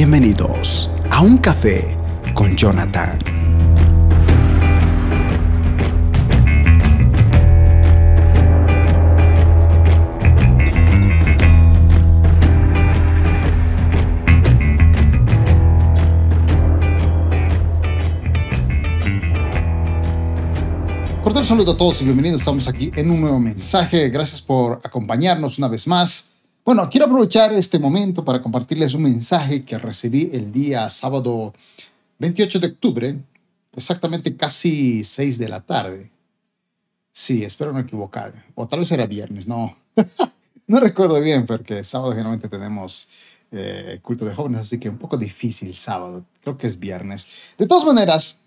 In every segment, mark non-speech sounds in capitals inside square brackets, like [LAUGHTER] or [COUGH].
Bienvenidos a un café con Jonathan. Cordial saludo a todos y bienvenidos. Estamos aquí en un nuevo mensaje. Gracias por acompañarnos una vez más. Bueno, quiero aprovechar este momento para compartirles un mensaje que recibí el día sábado 28 de octubre, exactamente casi 6 de la tarde. Sí, espero no equivocarme. O tal vez era viernes, no. [LAUGHS] no recuerdo bien porque sábado generalmente tenemos eh, culto de jóvenes, así que un poco difícil sábado. Creo que es viernes. De todas maneras,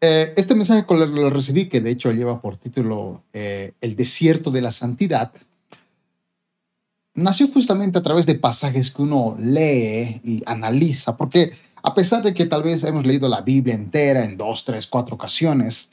eh, este mensaje lo recibí, que de hecho lleva por título eh, El desierto de la santidad, nació justamente a través de pasajes que uno lee y analiza, porque a pesar de que tal vez hemos leído la Biblia entera en dos, tres, cuatro ocasiones,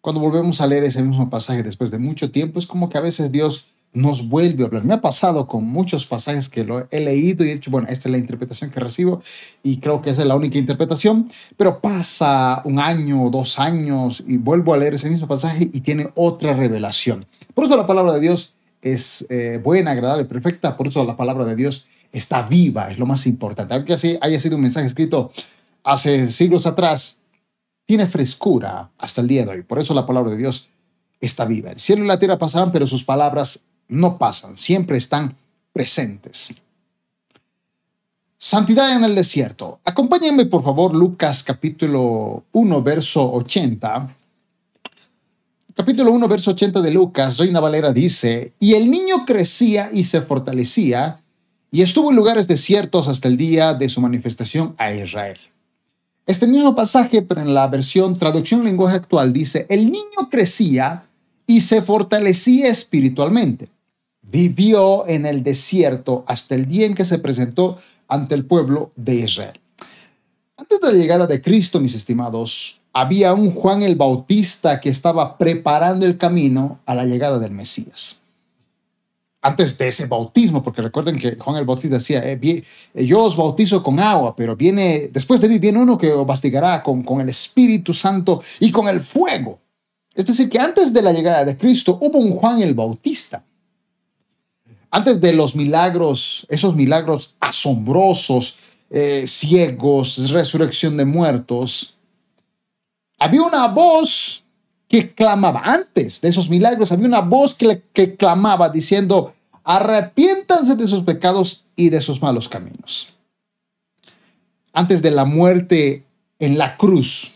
cuando volvemos a leer ese mismo pasaje después de mucho tiempo, es como que a veces Dios nos vuelve a hablar. Me ha pasado con muchos pasajes que lo he leído y he dicho, bueno, esta es la interpretación que recibo y creo que esa es la única interpretación, pero pasa un año, dos años y vuelvo a leer ese mismo pasaje y tiene otra revelación. Por eso la palabra de Dios es eh, buena, agradable, perfecta, por eso la palabra de Dios está viva, es lo más importante. Aunque así haya sido un mensaje escrito hace siglos atrás, tiene frescura hasta el día de hoy. Por eso la palabra de Dios está viva. El cielo y la tierra pasarán, pero sus palabras no pasan, siempre están presentes. Santidad en el desierto. Acompáñenme por favor Lucas capítulo 1 verso 80. Capítulo 1 verso 80 de Lucas, Reina Valera dice, y el niño crecía y se fortalecía y estuvo en lugares desiertos hasta el día de su manifestación a Israel. Este mismo pasaje, pero en la versión traducción lenguaje actual, dice, el niño crecía y se fortalecía espiritualmente vivió en el desierto hasta el día en que se presentó ante el pueblo de Israel. Antes de la llegada de Cristo, mis estimados, había un Juan el Bautista que estaba preparando el camino a la llegada del Mesías. Antes de ese bautismo, porque recuerden que Juan el Bautista decía, eh, eh, yo os bautizo con agua, pero viene, después de mí viene uno que os bastigará con, con el Espíritu Santo y con el fuego. Es decir, que antes de la llegada de Cristo hubo un Juan el Bautista antes de los milagros, esos milagros asombrosos, eh, ciegos, resurrección de muertos, había una voz que clamaba, antes de esos milagros, había una voz que, clamaba diciendo, arrepiéntanse de sus pecados y de sus malos caminos. Antes de la muerte en la cruz,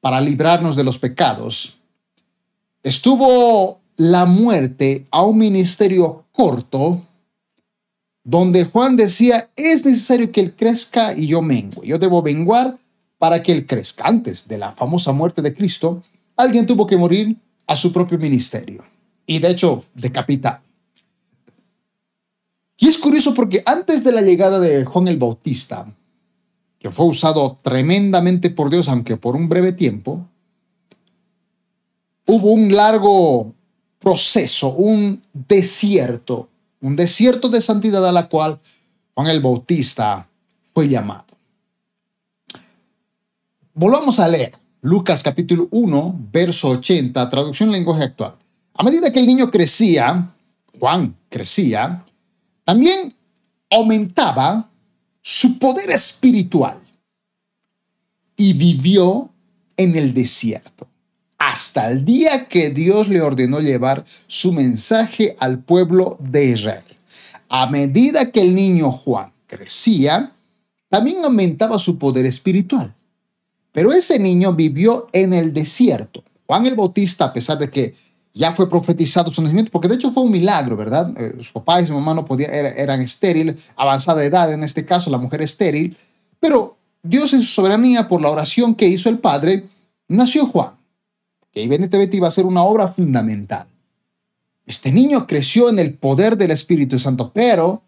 para librarnos de los pecados, estuvo la muerte a un ministerio corto donde Juan decía, es necesario que él crezca y yo mengue. Yo debo menguar para que él crezca. Antes de la famosa muerte de Cristo, alguien tuvo que morir a su propio ministerio. Y de hecho, decapita. Y es curioso porque antes de la llegada de Juan el Bautista, que fue usado tremendamente por Dios, aunque por un breve tiempo, hubo un largo proceso, un desierto, un desierto de santidad a la cual Juan el Bautista fue llamado. Volvamos a leer Lucas capítulo 1, verso 80, traducción lenguaje actual. A medida que el niño crecía, Juan crecía, también aumentaba su poder espiritual y vivió en el desierto hasta el día que Dios le ordenó llevar su mensaje al pueblo de Israel. A medida que el niño Juan crecía, también aumentaba su poder espiritual. Pero ese niño vivió en el desierto. Juan el Bautista, a pesar de que ya fue profetizado su nacimiento, porque de hecho fue un milagro, ¿verdad? Eh, su papá y su mamá no podían, eran estériles, avanzada edad en este caso, la mujer estéril, pero Dios en su soberanía, por la oración que hizo el Padre, nació Juan que evidentemente iba a ser una obra fundamental. Este niño creció en el poder del Espíritu Santo, pero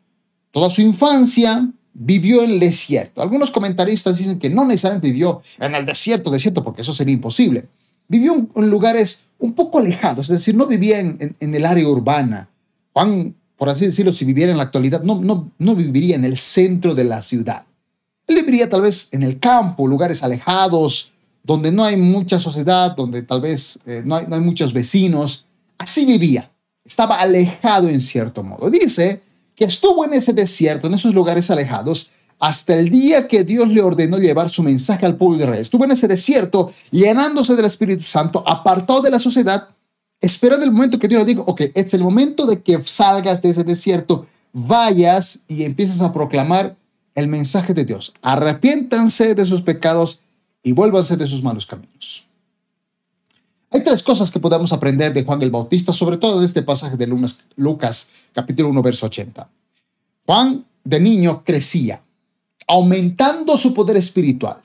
toda su infancia vivió en el desierto. Algunos comentaristas dicen que no necesariamente vivió en el desierto, desierto, porque eso sería imposible. Vivió en lugares un poco alejados, es decir, no vivía en, el área urbana. Juan por así decirlo, si viviera en la actualidad, no, no, no viviría en el centro de la ciudad. Él viviría tal vez en el campo, lugares alejados, donde no hay mucha sociedad, donde tal vez eh, no, hay, no hay muchos vecinos. Así vivía. Estaba alejado en cierto modo. Dice que estuvo en ese desierto, en esos lugares alejados, hasta el día que Dios le ordenó llevar su mensaje al pueblo de Israel. Estuvo en ese desierto, llenándose del Espíritu Santo, apartado de la sociedad, esperando el momento que Dios le dijo, ok, este es el momento de que salgas de ese desierto, vayas y empieces a proclamar el mensaje de Dios. Arrepiéntanse de sus pecados y vuélvanse de sus malos caminos. Hay tres cosas que podemos aprender de Juan el Bautista, sobre todo de este pasaje de Lucas, capítulo 1, verso 80. Juan de niño crecía, aumentando su poder espiritual.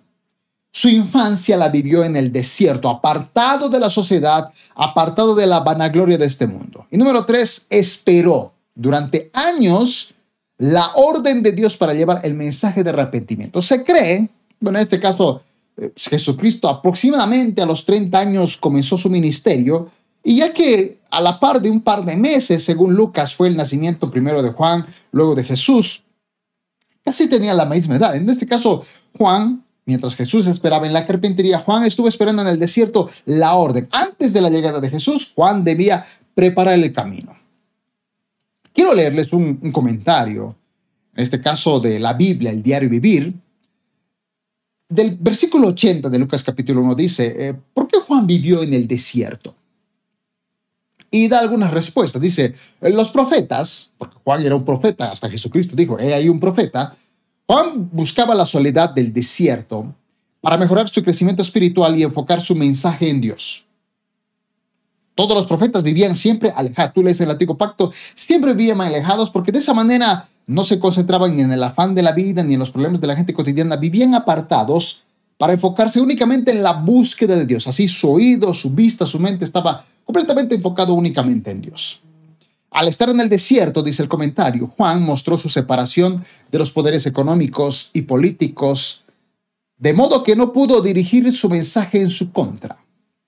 Su infancia la vivió en el desierto, apartado de la sociedad, apartado de la vanagloria de este mundo. Y número tres, esperó durante años la orden de Dios para llevar el mensaje de arrepentimiento. Se cree, bueno, en este caso, Jesucristo aproximadamente a los 30 años comenzó su ministerio, y ya que a la par de un par de meses, según Lucas, fue el nacimiento primero de Juan, luego de Jesús, casi tenía la misma edad. En este caso, Juan, mientras Jesús esperaba en la carpintería, Juan estuvo esperando en el desierto la orden. Antes de la llegada de Jesús, Juan debía preparar el camino. Quiero leerles un, comentario, en este caso de la Biblia, el diario Vivir. Del versículo 80 de Lucas capítulo 1 dice, eh, ¿por qué Juan vivió en el desierto? Y da algunas respuestas. Dice, los profetas, porque Juan era un profeta, hasta Jesucristo dijo, he ahí un profeta, Juan buscaba la soledad del desierto para mejorar su crecimiento espiritual y enfocar su mensaje en Dios. Todos los profetas vivían siempre alejados. Tú lees el Antiguo Pacto, siempre vivían alejados porque de esa manera no se concentraban ni en el afán de la vida ni en los problemas de la gente cotidiana. Vivían apartados para enfocarse únicamente en la búsqueda de Dios. Así su oído, su vista, su mente estaba completamente enfocado únicamente en Dios. Al estar en el desierto, dice el comentario, Juan mostró su separación de los poderes económicos y políticos, de modo que no pudo dirigir su mensaje en su contra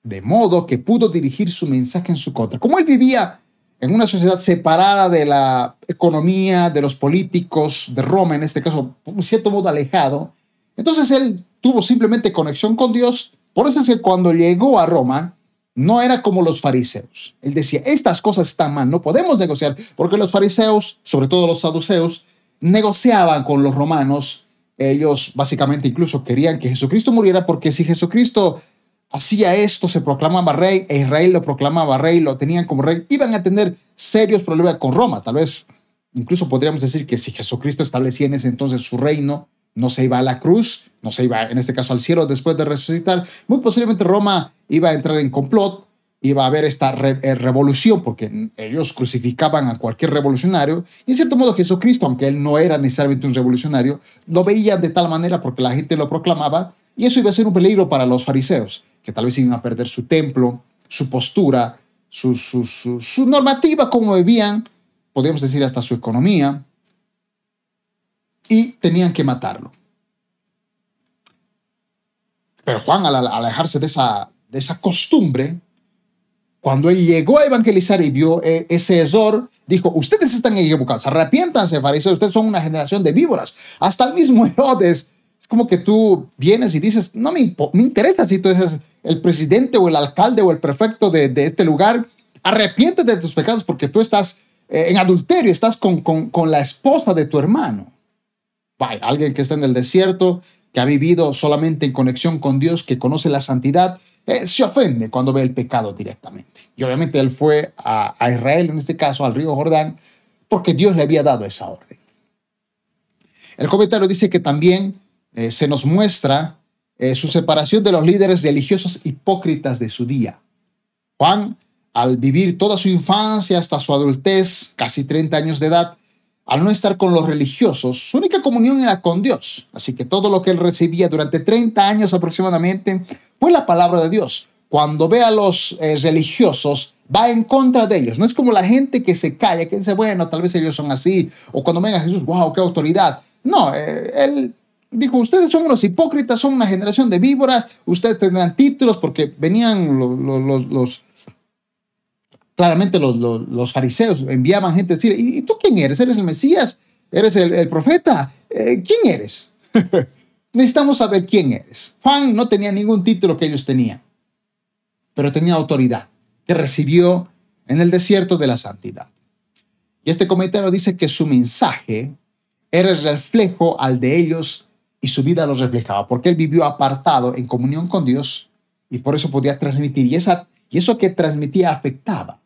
de modo que pudo dirigir su mensaje en su contra. Como él vivía en una sociedad separada de la economía, de los políticos, de Roma, en este caso, en cierto modo alejado, entonces él tuvo simplemente conexión con Dios. Por eso es que cuando llegó a Roma, no era como los fariseos. Él decía, estas cosas están mal, no podemos negociar, porque los fariseos, sobre todo los saduceos, negociaban con los romanos. Ellos básicamente incluso querían que Jesucristo muriera porque si Jesucristo hacía esto, se proclamaba rey, e Israel lo proclamaba rey, lo tenían como rey, iban a tener serios problemas con Roma. Tal vez, incluso podríamos decir que si Jesucristo establecía en ese entonces su reino, no se iba a la cruz, no se iba en este caso al cielo después de resucitar, muy posiblemente Roma iba a entrar en complot, iba a haber esta eh, revolución, porque ellos crucificaban a cualquier revolucionario, y en cierto modo Jesucristo, aunque él no era necesariamente un revolucionario, lo veían de tal manera porque la gente lo proclamaba, y eso iba a ser un peligro para los fariseos que tal vez iban a perder su templo, su postura, su, su, normativa, como vivían, podríamos decir hasta su economía, y tenían que matarlo. Pero Juan, al alejarse de esa, de esa costumbre, cuando él llegó a evangelizar y vio eh, ese error, dijo, ustedes están equivocados, arrepiéntanse, fariseos, ustedes son una generación de víboras. Hasta el mismo [LAUGHS] Herodes es como que tú vienes y dices, no me, me interesa si tú eres el presidente o el alcalde o el prefecto de, este lugar, arrepiéntete de tus pecados porque tú estás eh, en adulterio, estás con, con, con, la esposa de tu hermano. Vaya, alguien que está en el desierto, que ha vivido solamente en conexión con Dios, que conoce la santidad, eh, se ofende cuando ve el pecado directamente. Y obviamente él fue a, a Israel, en este caso al río Jordán, porque Dios le había dado esa orden. El comentario dice que también eh, se nos muestra eh, su separación de los líderes religiosos hipócritas de su día. Juan, al vivir toda su infancia hasta su adultez, casi 30 años de edad, al no estar con los religiosos, su única comunión era con Dios. Así que todo lo que él recibía durante 30 años aproximadamente fue la palabra de Dios. Cuando ve a los eh, religiosos, va en contra de ellos. No es como la gente que se calla, que dice, bueno, tal vez ellos son así. O cuando venga Jesús, wow, qué autoridad. No, él dijo, ustedes son unos hipócritas, son una generación de víboras, ustedes tendrán títulos porque venían los, los, claramente los, fariseos enviaban gente a decir, ¿y tú quién eres? ¿Eres el Mesías? ¿Eres el, profeta? Eh, ¿Quién eres? [LAUGHS] Necesitamos saber quién eres. Juan no tenía ningún título que ellos tenían, pero tenía autoridad, que recibió en el desierto de la santidad. Y este comentario dice que su mensaje era el reflejo al de ellos y su vida los reflejaba, porque él vivió apartado en comunión con Dios y por eso podía transmitir. Y, esa, y eso que transmitía afectaba.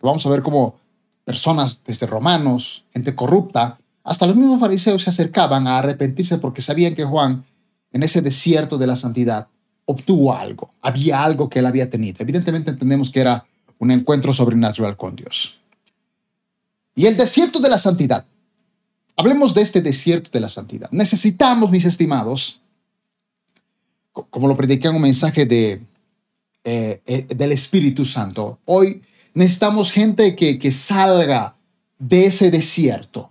Vamos a ver cómo personas, desde romanos, gente corrupta, hasta los mismos fariseos se acercaban a arrepentirse porque sabían que Juan, en ese desierto de la santidad, obtuvo algo. Había algo que él había tenido. Evidentemente entendemos que era un encuentro sobrenatural con Dios. Y el desierto de la santidad. Hablemos de este desierto de la santidad. Necesitamos, mis estimados, como lo prediqué en un mensaje de, eh, eh, del Espíritu Santo, hoy necesitamos gente que, que salga de ese desierto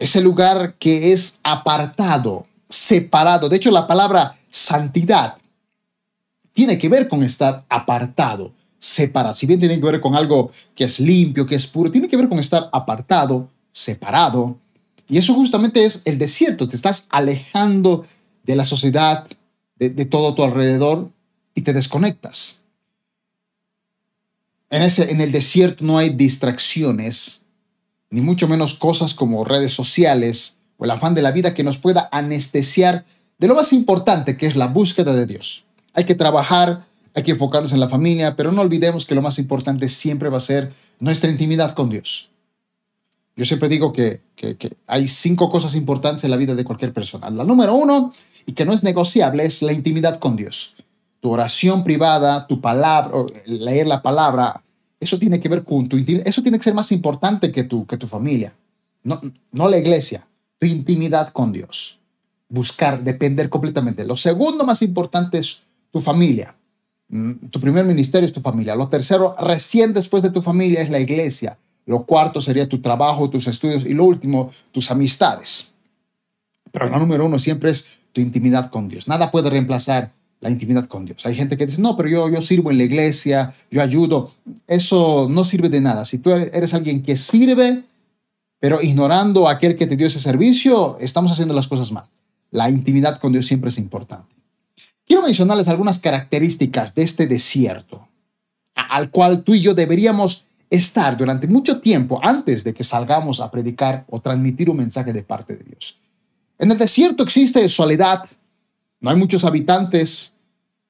ese lugar que es apartado, separado. De hecho, la palabra santidad tiene que ver con estar apartado, separado. Si bien tiene que ver con algo que es limpio, que es puro, tiene que ver con estar apartado, separado. Y eso justamente es el desierto. Te estás alejando de la sociedad, de, todo tu alrededor y te desconectas. En, ese, en el desierto no hay distracciones, ni mucho menos cosas como redes sociales o el afán de la vida que nos pueda anestesiar de lo más importante que es la búsqueda de Dios. Hay que trabajar, hay que enfocarnos en la familia, pero no olvidemos que lo más importante siempre va a ser nuestra intimidad con Dios. Yo siempre digo que, hay cinco cosas importantes en la vida de cualquier persona. La número uno, y que no es negociable, es la intimidad con Dios. Tu oración privada, tu palabra, leer la palabra, eso tiene que ver con tu intimidad. Eso tiene que ser más importante que tu, que tu familia. No, no la iglesia, tu intimidad con Dios. Buscar, depender completamente. Lo segundo más importante es tu familia. Mm, tu primer ministerio es tu familia. Lo tercero, recién después de tu familia, es la iglesia. Lo cuarto sería tu trabajo, tus estudios. Y lo último, tus amistades. Pero lo número uno siempre es tu intimidad con Dios. Nada puede reemplazar la intimidad con Dios. Hay gente que dice, no, pero yo, yo sirvo en la iglesia, yo ayudo. Eso no sirve de nada. Si tú eres alguien que sirve, pero ignorando a aquel que te dio ese servicio, estamos haciendo las cosas mal. La intimidad con Dios siempre es importante. Quiero mencionarles algunas características de este desierto al cual tú y yo deberíamos estar durante mucho tiempo antes de que salgamos a predicar o transmitir un mensaje de parte de Dios. En el desierto existe soledad, no hay muchos habitantes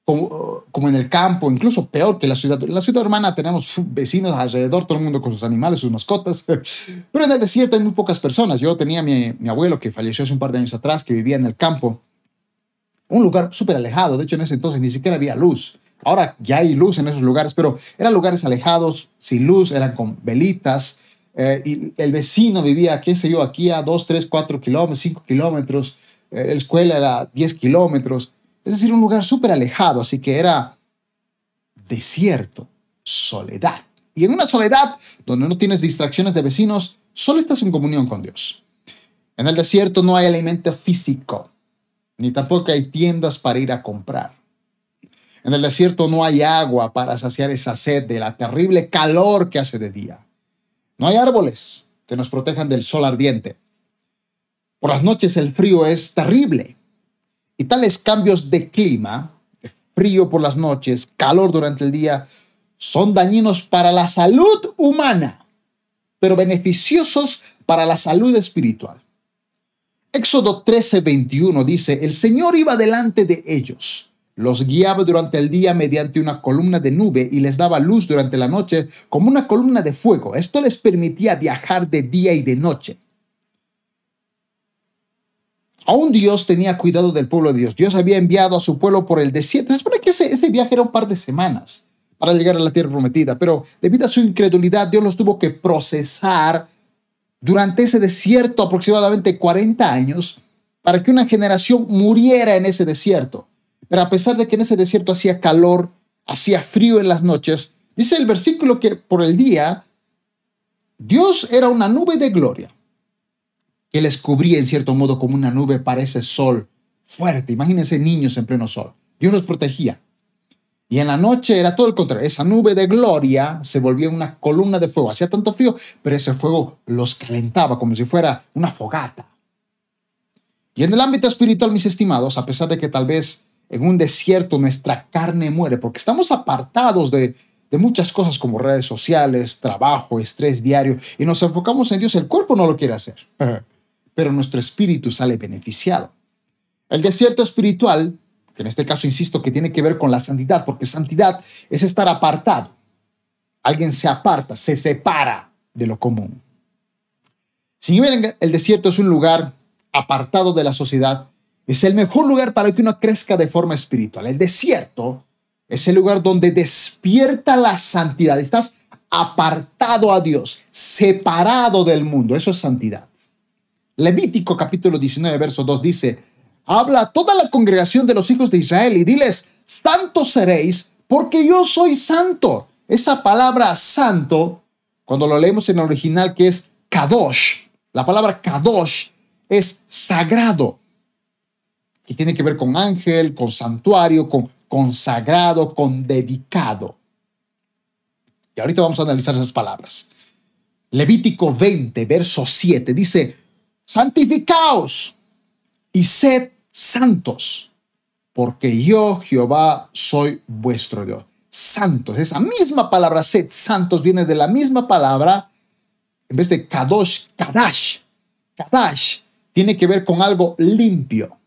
como, en el campo, incluso peor que la ciudad. En la ciudad hermana tenemos vecinos alrededor, todo el mundo con sus animales, sus mascotas, [LAUGHS] pero en el desierto hay muy pocas personas. Yo tenía mi, mi abuelo que falleció hace un par de años atrás, que vivía en el campo, un lugar súper alejado, de hecho en ese entonces ni siquiera había luz. Ahora ya hay luz en esos lugares, pero eran lugares alejados, sin luz, eran con velitas. Eh, y el vecino vivía, qué sé yo, aquí a 2, 3, 4 kilómetros, 5 kilómetros. Eh, la escuela era 10 kilómetros, es decir, un lugar súper alejado, así que era desierto, soledad. Y en una soledad donde no tienes distracciones de vecinos, solo estás en comunión con Dios. En el desierto no hay alimento físico, ni tampoco hay tiendas para ir a comprar. En el desierto no hay agua para saciar esa sed de la terrible calor que hace de día. No hay árboles que nos protejan del sol ardiente. Por las noches el frío es terrible y tales cambios de clima, frío por las noches, calor durante el día, son dañinos para la salud humana, pero beneficiosos para la salud espiritual. Éxodo 13:21 dice, el Señor iba delante de ellos, los guiaba durante el día mediante una columna de nube y les daba luz durante la noche como una columna de fuego. Esto les permitía viajar de día y de noche. Aún Dios tenía cuidado del pueblo de Dios. Dios había enviado a su pueblo por el desierto. Se supone que ese, ese viaje era un par de semanas para llegar a la tierra prometida, pero debido a su incredulidad, Dios los tuvo que procesar durante ese desierto aproximadamente 40 años para que una generación muriera en ese desierto. Pero a pesar de que en ese desierto hacía calor, hacía frío en las noches, dice el versículo que por el día Dios era una nube de gloria que les cubría en cierto modo como una nube para ese sol fuerte. Imagínense niños en pleno sol. Dios los protegía. Y en la noche era todo el contrario. Esa nube de gloria se volvía una columna de fuego. Hacía tanto frío, pero ese fuego los calentaba como si fuera una fogata. Y en el ámbito espiritual, mis estimados, a pesar de que tal vez en un desierto nuestra carne muere, porque estamos apartados de, muchas cosas como redes sociales, trabajo, estrés diario, y nos enfocamos en Dios, el cuerpo no lo quiere hacer, [LAUGHS] pero nuestro espíritu sale beneficiado. El desierto espiritual que en este caso insisto que tiene que ver con la santidad, porque santidad es estar apartado. Alguien se aparta, se separa de lo común. Si bien el desierto es un lugar apartado de la sociedad, es el mejor lugar para que uno crezca de forma espiritual. El desierto es el lugar donde despierta la santidad. Estás apartado a Dios, separado del mundo. Eso es santidad. Levítico capítulo 19, verso 2 dice, habla a toda la congregación de los hijos de Israel y diles, santos seréis, porque yo soy santo. Esa palabra santo, cuando lo leemos en el original que es kadosh, la palabra kadosh es sagrado, que tiene que ver con ángel, con santuario, con consagrado, con dedicado. Y ahorita vamos a analizar esas palabras. Levítico 20, verso 7 dice, santificaos y sed santos, porque yo, Jehová, soy vuestro Dios. Santos, esa misma palabra, sed santos, viene de la misma palabra, en vez de kadosh, kadash. Kadash tiene que ver con algo limpio.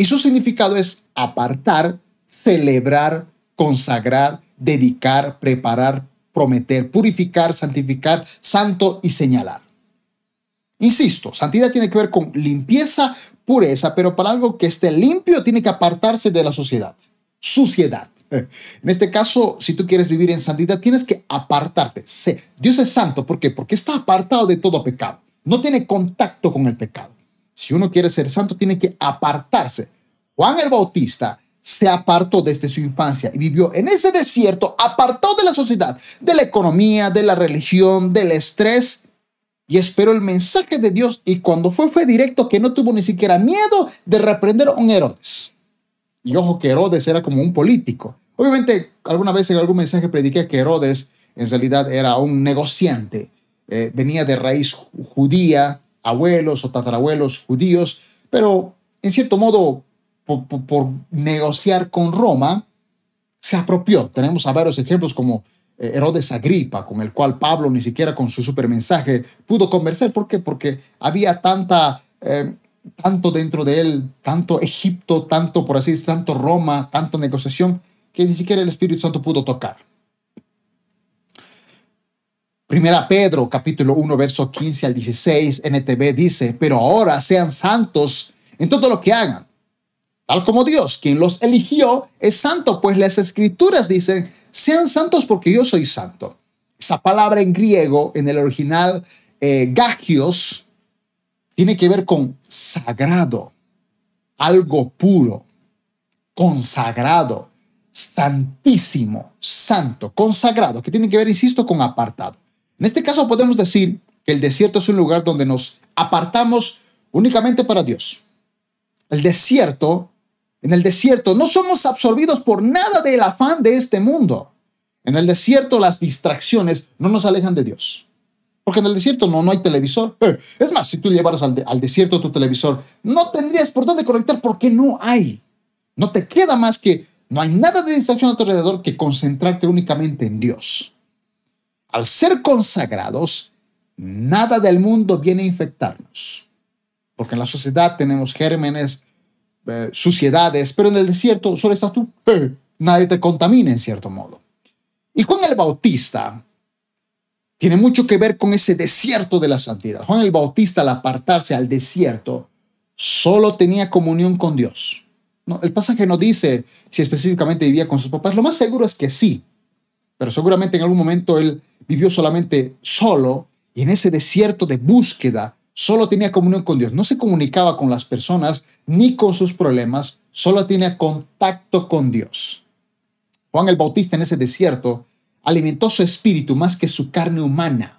Y su significado es apartar, celebrar, consagrar, dedicar, preparar, prometer, purificar, santificar, santo y señalar. Insisto, santidad tiene que ver con limpieza, pureza, pero para algo que esté limpio tiene que apartarse de la sociedad, suciedad. En este caso, si tú quieres vivir en santidad, tienes que apartarte. Dios es santo, ¿por qué? Porque está apartado de todo pecado. No tiene contacto con el pecado. Si uno quiere ser santo, tiene que apartarse. Juan el Bautista se apartó desde su infancia y vivió en ese desierto, apartado de la sociedad, de la economía, de la religión, del estrés y esperó el mensaje de Dios y cuando fue fue directo que no tuvo ni siquiera miedo de reprender a un Herodes. Y ojo que Herodes era como un político. Obviamente alguna vez en algún mensaje prediqué que Herodes en realidad era un negociante. Eh, venía de raíz judía, abuelos o tatarabuelos judíos, pero en cierto modo por, negociar con Roma se apropió. Tenemos a varios ejemplos como eh, Herodes Agripa, con el cual Pablo ni siquiera con su super mensaje pudo conversar. ¿Por qué? Porque había tanta, eh, tanto dentro de él, tanto Egipto, tanto, por así decirlo, tanto Roma, tanto negociación, que ni siquiera el Espíritu Santo pudo tocar. Primera Pedro, capítulo 1, verso 15 al 16, NTV dice, pero ahora sean santos en todo lo que hagan, tal como Dios, quien los eligió, es santo, pues las escrituras dicen, sean santos porque yo soy santo. Esa palabra en griego, en el original eh, gagios, tiene que ver con sagrado, algo puro, consagrado, santísimo, santo, consagrado, que tiene que ver, insisto, con apartado. En este caso podemos decir que el desierto es un lugar donde nos apartamos únicamente para Dios. El desierto en el desierto no somos absorbidos por nada del afán de este mundo. En el desierto las distracciones no nos alejan de Dios. Porque en el desierto no, no hay televisor. Es más, si tú llevaras al, al desierto tu televisor, no tendrías por dónde conectar porque no hay. No te queda más que, no hay nada de distracción a tu alrededor que concentrarte únicamente en Dios. Al ser consagrados, nada del mundo viene a infectarnos. Porque en la sociedad tenemos gérmenes, eh, suciedades, pero en el desierto solo estás tú. [LAUGHS] Nadie te contamina en cierto modo. Y Juan el Bautista tiene mucho que ver con ese desierto de la santidad. Juan el Bautista al apartarse al desierto solo tenía comunión con Dios. El pasaje no dice si específicamente vivía con sus papás. Lo más seguro es que sí, pero seguramente en algún momento él vivió solamente solo y en ese desierto de búsqueda solo tenía comunión con Dios, no se comunicaba con las personas ni con sus problemas, solo tenía contacto con Dios. Juan el Bautista en ese desierto alimentó su espíritu más que su carne humana.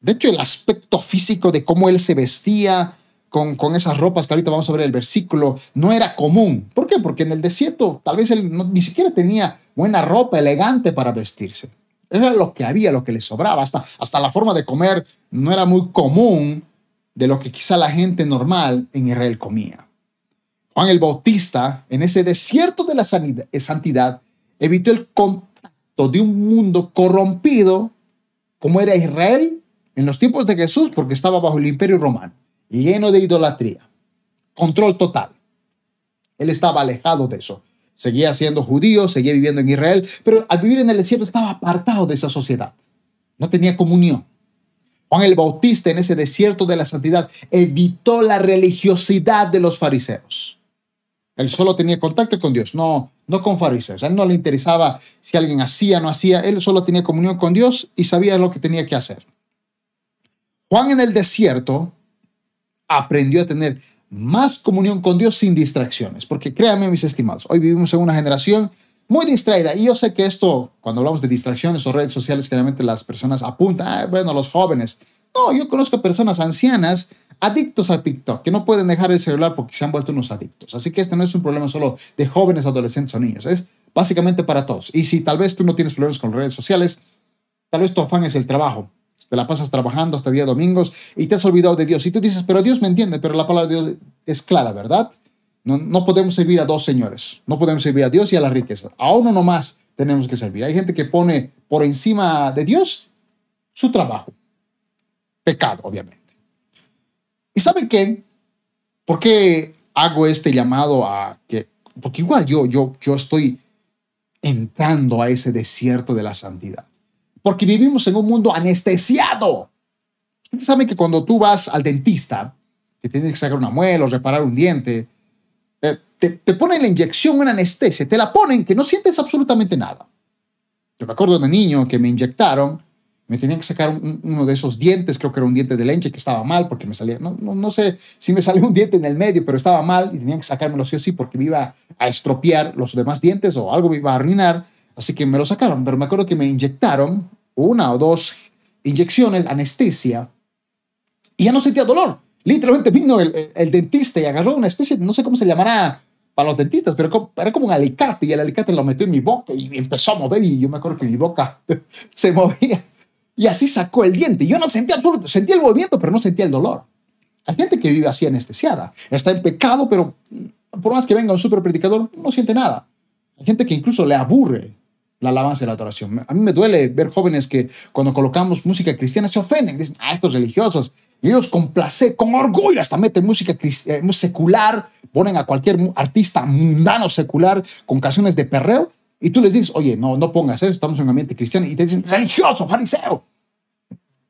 De hecho, el aspecto físico de cómo él se vestía, con, con, esas ropas que ahorita vamos a ver el versículo, no era común. ¿Por qué? Porque en el desierto tal vez él ni siquiera tenía buena ropa elegante para vestirse. Era lo que había, lo que le sobraba. Hasta, hasta la forma de comer no era muy común de lo que quizá la gente normal en Israel comía. Juan el Bautista, en ese desierto de la santidad, evitó el contacto de un mundo corrompido como era Israel en los tiempos de Jesús, porque estaba bajo el imperio romano, lleno de idolatría, control total. Él estaba alejado de eso. Seguía siendo judío, seguía viviendo en Israel, pero al vivir en el desierto estaba apartado de esa sociedad. No tenía comunión. Juan el Bautista en ese desierto de la santidad evitó la religiosidad de los fariseos. Él solo tenía contacto con Dios, no, no con fariseos. A él no le interesaba si alguien hacía o no hacía. Él solo tenía comunión con Dios y sabía lo que tenía que hacer. Juan en el desierto aprendió a tener más comunión con Dios sin distracciones. Porque créanme, mis estimados, hoy vivimos en una generación muy distraída. Y yo sé que esto, cuando hablamos de distracciones o redes sociales, generalmente las personas apuntan, ah, bueno, los jóvenes. No, yo conozco personas ancianas adictos a TikTok, que no pueden dejar el celular porque se han vuelto unos adictos. Así que este no es un problema solo de jóvenes, adolescentes o niños, es básicamente para todos. Y si tal vez tú no tienes problemas con redes sociales, tal vez tu afán es el trabajo. Te la pasas trabajando hasta día domingos y te has olvidado de Dios. Y tú dices, pero Dios me entiende, pero la palabra de Dios es clara, ¿verdad? No, no podemos servir a dos señores. No podemos servir a Dios y a la riqueza. A uno nomás tenemos que servir. Hay gente que pone por encima de Dios su trabajo. Pecado, obviamente. ¿Y saben qué? ¿Por qué hago este llamado a que, porque igual yo, yo, yo estoy entrando a ese desierto de la santidad? Porque vivimos en un mundo anestesiado. Ustedes saben que cuando tú vas al dentista, que tienes que sacar una muela o reparar un diente, eh, te, ponen la inyección, una anestesia, te la ponen que no sientes absolutamente nada. Yo me acuerdo de niño que me inyectaron me tenían que sacar uno de esos dientes, creo que era un diente de leche que estaba mal porque me salía, no, no, no, sé si me salió un diente en el medio, pero estaba mal y tenían que sacármelo sí o sí porque me iba a estropear los demás dientes o algo me iba a arruinar, así que me lo sacaron, pero me acuerdo que me inyectaron una o dos inyecciones, anestesia, y ya no sentía dolor. Literalmente vino el, el, dentista y agarró una especie, no sé cómo se llamará para los dentistas, pero era como un alicate y el alicate lo metió en mi boca y empezó a mover y yo me acuerdo que mi boca [LAUGHS] se movía y así sacó el diente. Yo no sentía absoluto, sentía el movimiento, pero no sentía el dolor. Hay gente que vive así anestesiada. Está en pecado, pero por más que venga un super predicador, no siente nada. Hay gente que incluso le aburre la alabanza y la adoración. A mí me duele ver jóvenes que cuando colocamos música cristiana se ofenden. Dicen, ah, estos religiosos. Y ellos con placer, con orgullo, hasta meten música eh, secular, ponen a cualquier artista mundano secular con canciones de perreo. Y tú les dices, oye, no, no pongas eso, estamos en un ambiente cristiano. Y te dicen, religioso, fariseo.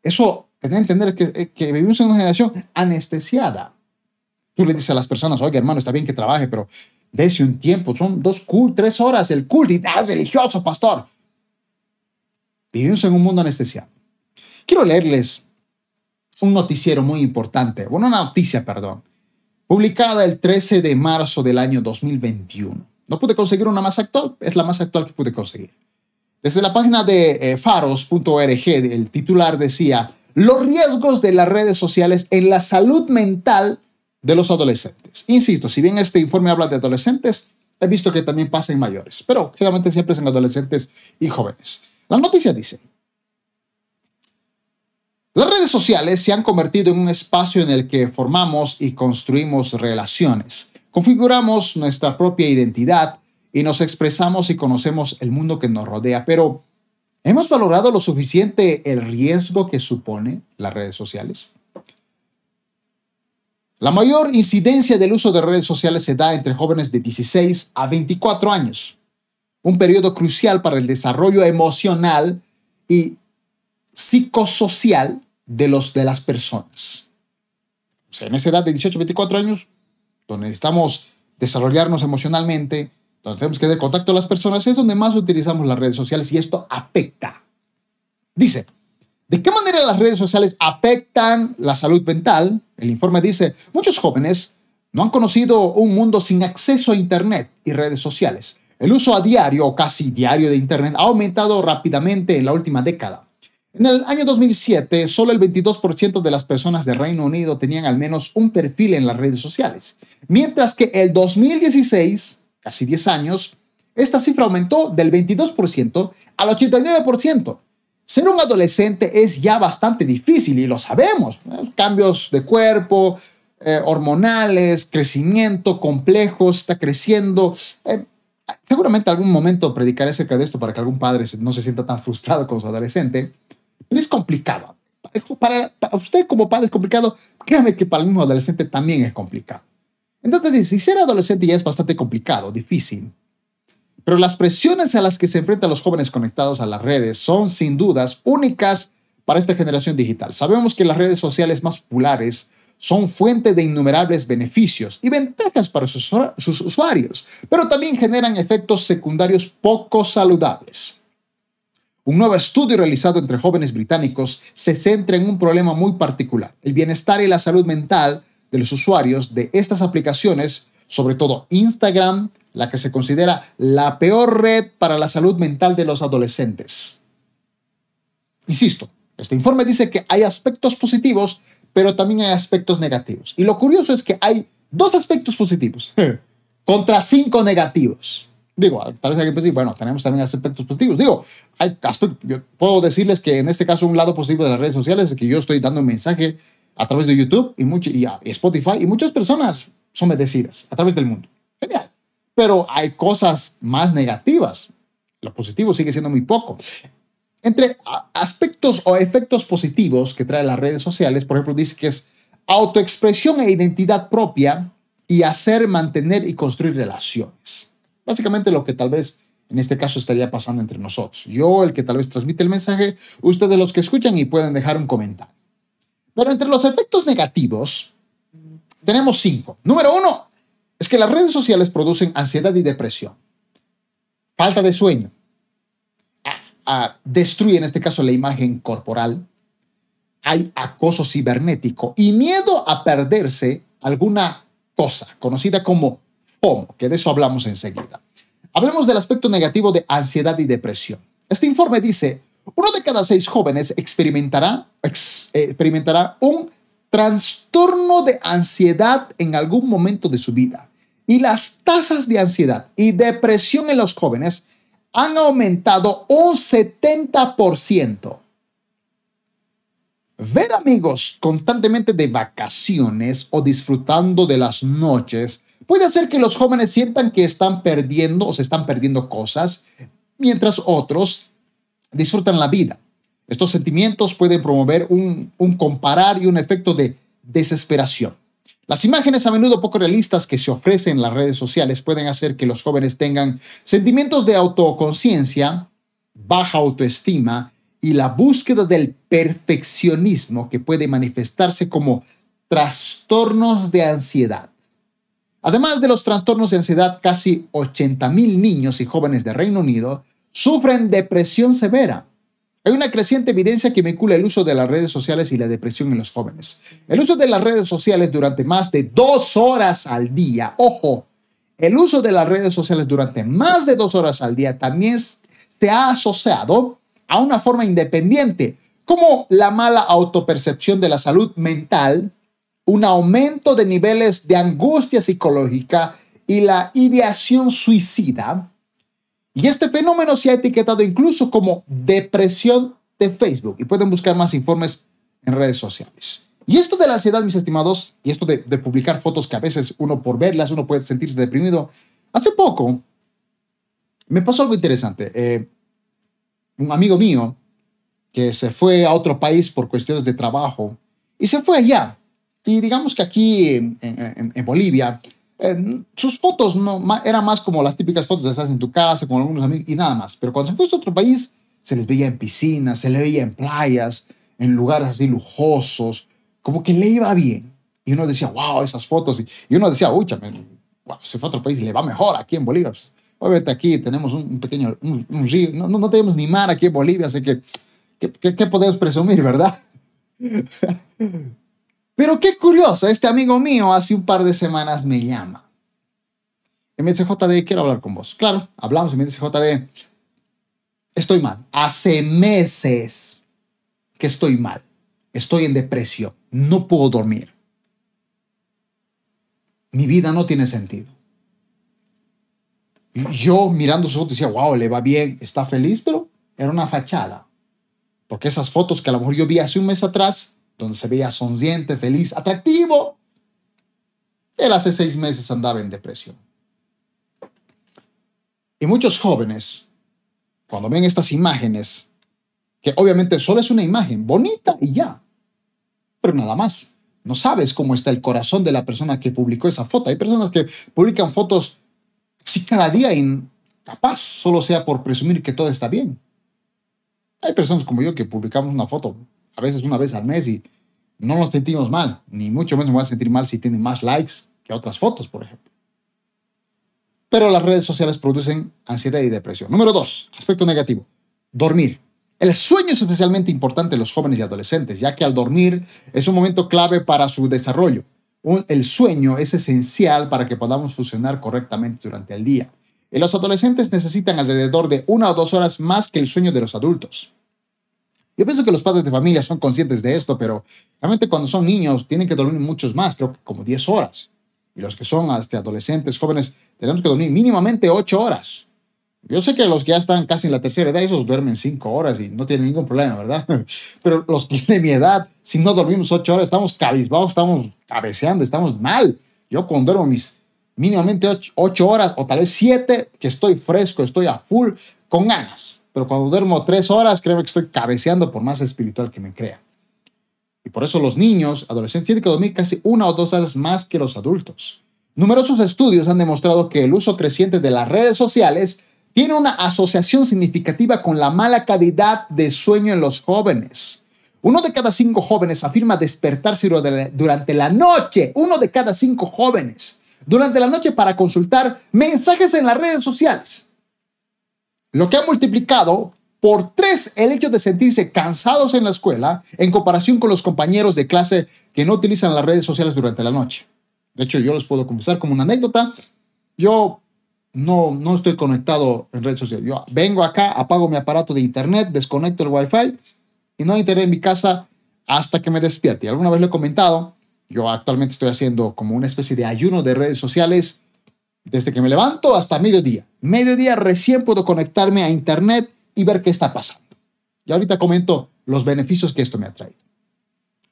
Eso, que que entender eh, que vivimos en una generación anestesiada. Tú le dices a las personas, oye, hermano, está bien que trabaje, pero dése un tiempo, son dos cult, tres horas el culto y ah, religioso, pastor. Vivimos en un mundo anestesiado. Quiero leerles un noticiero muy importante, bueno, una noticia, perdón, publicada el 13 de marzo del año 2021. No pude conseguir una más actual, es la más actual que pude conseguir. Desde la página de eh, faros.org, el titular decía, los riesgos de las redes sociales en la salud mental de los adolescentes. Insisto, si bien este informe habla de adolescentes, he visto que también pasa en mayores, pero generalmente siempre es en adolescentes y jóvenes. La noticia dice, las redes sociales se han convertido en un espacio en el que formamos y construimos relaciones, configuramos nuestra propia identidad y nos expresamos y conocemos el mundo que nos rodea, pero ¿hemos valorado lo suficiente el riesgo que supone las redes sociales? La mayor incidencia del uso de redes sociales se da entre jóvenes de 16 a 24 años, un periodo crucial para el desarrollo emocional y psicosocial de, los, de las personas. O sea, en esa edad de 18 a 24 años, donde necesitamos desarrollarnos emocionalmente, donde tenemos que tener contacto con las personas, es donde más utilizamos las redes sociales y esto afecta. Dice, ¿de qué manera las redes sociales afectan la salud mental? El informe dice, muchos jóvenes no han conocido un mundo sin acceso a Internet y redes sociales. El uso a diario o casi diario de Internet ha aumentado rápidamente en la última década. En el año 2007, solo el 22% de las personas de Reino Unido tenían al menos un perfil en las redes sociales, mientras que el 2016, casi 10 años, esta cifra aumentó del 22% al 89%. Ser un adolescente es ya bastante difícil y lo sabemos. Cambios de cuerpo, eh, hormonales, crecimiento complejo, está creciendo. Eh, seguramente algún momento predicaré acerca de esto para que algún padre no se sienta tan frustrado con su adolescente, pero es complicado. Para, usted como padre es complicado, créame que para el mismo adolescente también es complicado. Entonces, si ser adolescente ya es bastante complicado, difícil, pero las presiones a las que se enfrentan los jóvenes conectados a las redes son sin dudas únicas para esta generación digital. Sabemos que las redes sociales más populares son fuente de innumerables beneficios y ventajas para sus, usuarios, pero también generan efectos secundarios poco saludables. Un nuevo estudio realizado entre jóvenes británicos se centra en un problema muy particular, el bienestar y la salud mental de los usuarios de estas aplicaciones, sobre todo Instagram, la que se considera la peor red para la salud mental de los adolescentes. Insisto, este informe dice que hay aspectos positivos, pero también hay aspectos negativos. Y lo curioso es que hay dos aspectos positivos [LAUGHS] contra cinco negativos. Digo, tal vez alguien puede decir, bueno, tenemos también aspectos positivos. Digo, hay aspectos, yo puedo decirles que en este caso un lado positivo de las redes sociales es que yo estoy dando un mensaje a través de YouTube y, mucho, y Spotify y muchas personas son bendecidas a través del mundo. Genial pero hay cosas más negativas. Lo positivo sigue siendo muy poco. Entre aspectos o efectos positivos que trae las redes sociales, por ejemplo, dice que es autoexpresión e identidad propia y hacer, mantener y construir relaciones. Básicamente lo que tal vez en este caso estaría pasando entre nosotros. Yo, el que tal vez transmite el mensaje, ustedes los que escuchan y pueden dejar un comentario. Pero entre los efectos negativos, tenemos cinco. Número uno, es que las redes sociales producen ansiedad y depresión, falta de sueño, destruyen en este caso la imagen corporal, hay acoso cibernético y miedo a perderse alguna cosa conocida como FOMO, que de eso hablamos enseguida. Hablemos del aspecto negativo de ansiedad y depresión. Este informe dice, uno de cada seis jóvenes experimentará, experimentará un trastorno de ansiedad en algún momento de su vida y las tasas de ansiedad y depresión en los jóvenes han aumentado un 70%. Ver amigos constantemente de vacaciones o disfrutando de las noches puede hacer que los jóvenes sientan que están perdiendo o se están perdiendo cosas, mientras otros disfrutan la vida. Estos sentimientos pueden promover un, un comparar y un efecto de desesperación. Las imágenes a menudo poco realistas que se ofrecen en las redes sociales pueden hacer que los jóvenes tengan sentimientos de autoconciencia, baja autoestima y la búsqueda del perfeccionismo que puede manifestarse como trastornos de ansiedad. Además de los trastornos de ansiedad, casi 80.000 niños y jóvenes de Reino Unido sufren depresión severa hay una creciente evidencia que vincula el uso de las redes sociales y la depresión en los jóvenes. El uso de las redes sociales durante más de dos horas al día, ojo, el uso de las redes sociales durante más de dos horas al día también se ha asociado a una forma independiente, como la mala autopercepción de la salud mental, un aumento de niveles de angustia psicológica y la ideación suicida, y este fenómeno se ha etiquetado incluso como depresión de Facebook y pueden buscar más informes en redes sociales. Y esto de la ansiedad, mis estimados, y esto de, publicar fotos que a veces uno por verlas, uno puede sentirse deprimido. Hace poco me pasó algo interesante. Eh, un amigo mío que se fue a otro país por cuestiones de trabajo y se fue allá. Y digamos que aquí en Bolivia sus fotos no, eran más como las típicas fotos de estás en tu casa con algunos amigos y nada más. Pero cuando se fue a otro país, se les veía en piscinas, se les veía en playas, en lugares así lujosos, como que le iba bien. Y uno decía, wow, esas fotos. Y uno decía, uy, wow, se fue a otro país y le va mejor aquí en Bolivia. Pues, obviamente aquí tenemos un, pequeño un, río, no, no, tenemos ni mar aquí en Bolivia, así que, ¿qué, qué podemos presumir, verdad? [LAUGHS] Pero qué curioso, este amigo mío hace un par de semanas me llama. Y me dice, JD, quiero hablar con vos. Claro, hablamos y me dice, JD, estoy mal. Hace meses que estoy mal, estoy en depresión, no puedo dormir. Mi vida no tiene sentido. Yo mirando sus fotos decía, wow, le va bien, está feliz, pero era una fachada. Porque esas fotos que a lo mejor yo vi hace un mes atrás, donde se veía sonriente, feliz, atractivo, él hace seis meses andaba en depresión. Y muchos jóvenes, cuando ven estas imágenes, que obviamente solo es una imagen bonita y ya, pero nada más. No sabes cómo está el corazón de la persona que publicó esa foto. Hay personas que publican fotos si cada día y capaz solo sea por presumir que todo está bien. Hay personas como yo que publicamos una foto a veces una vez al mes y no nos sentimos mal, ni mucho menos me voy a sentir mal si tiene más likes que otras fotos, por ejemplo. Pero las redes sociales producen ansiedad y depresión. Número dos, aspecto negativo, dormir. El sueño es especialmente importante en los jóvenes y adolescentes, ya que al dormir es un momento clave para su desarrollo. el sueño es esencial para que podamos funcionar correctamente durante el día. Y los adolescentes necesitan alrededor de una o dos horas más que el sueño de los adultos. Yo pienso que los padres de familia son conscientes de esto, pero realmente cuando son niños tienen que dormir muchos más, creo que como 10 horas. Y los que son hasta adolescentes, jóvenes, tenemos que dormir mínimamente 8 horas. Yo sé que los que ya están casi en la tercera edad, esos duermen 5 horas y no tienen ningún problema, ¿verdad? [LAUGHS] Pero los que de mi edad, si no dormimos 8 horas, estamos cabizbajos, estamos cabeceando, estamos mal. Yo cuando duermo mis mínimamente 8 horas o tal vez 7, que estoy fresco, estoy a full, con ganas. Pero cuando duermo 3 horas, creo que estoy cabeceando por más espiritual que me crea. Y por eso los niños, adolescentes, tienen que dormir casi una o dos horas más que los adultos. Numerosos estudios han demostrado que el uso creciente de las redes sociales tiene una asociación significativa con la mala calidad de sueño en los jóvenes. Uno de cada cinco jóvenes afirma despertarse durante la noche. Uno de cada cinco jóvenes durante la noche para consultar mensajes en las redes sociales. Lo que ha multiplicado por tres el hecho de sentirse cansados en la escuela en comparación con los compañeros de clase que no utilizan las redes sociales durante la noche. De hecho, yo les puedo confesar como una anécdota. Yo no, no estoy conectado en redes sociales. Yo vengo acá, apago mi aparato de internet, desconecto el wifi y no hay internet en mi casa hasta que me despierte. Y alguna vez lo he comentado. Yo actualmente estoy haciendo como una especie de ayuno de redes sociales desde que me levanto hasta mediodía. Mediodía recién puedo conectarme a internet y ver qué está pasando. Y ahorita comento los beneficios que esto me ha traído.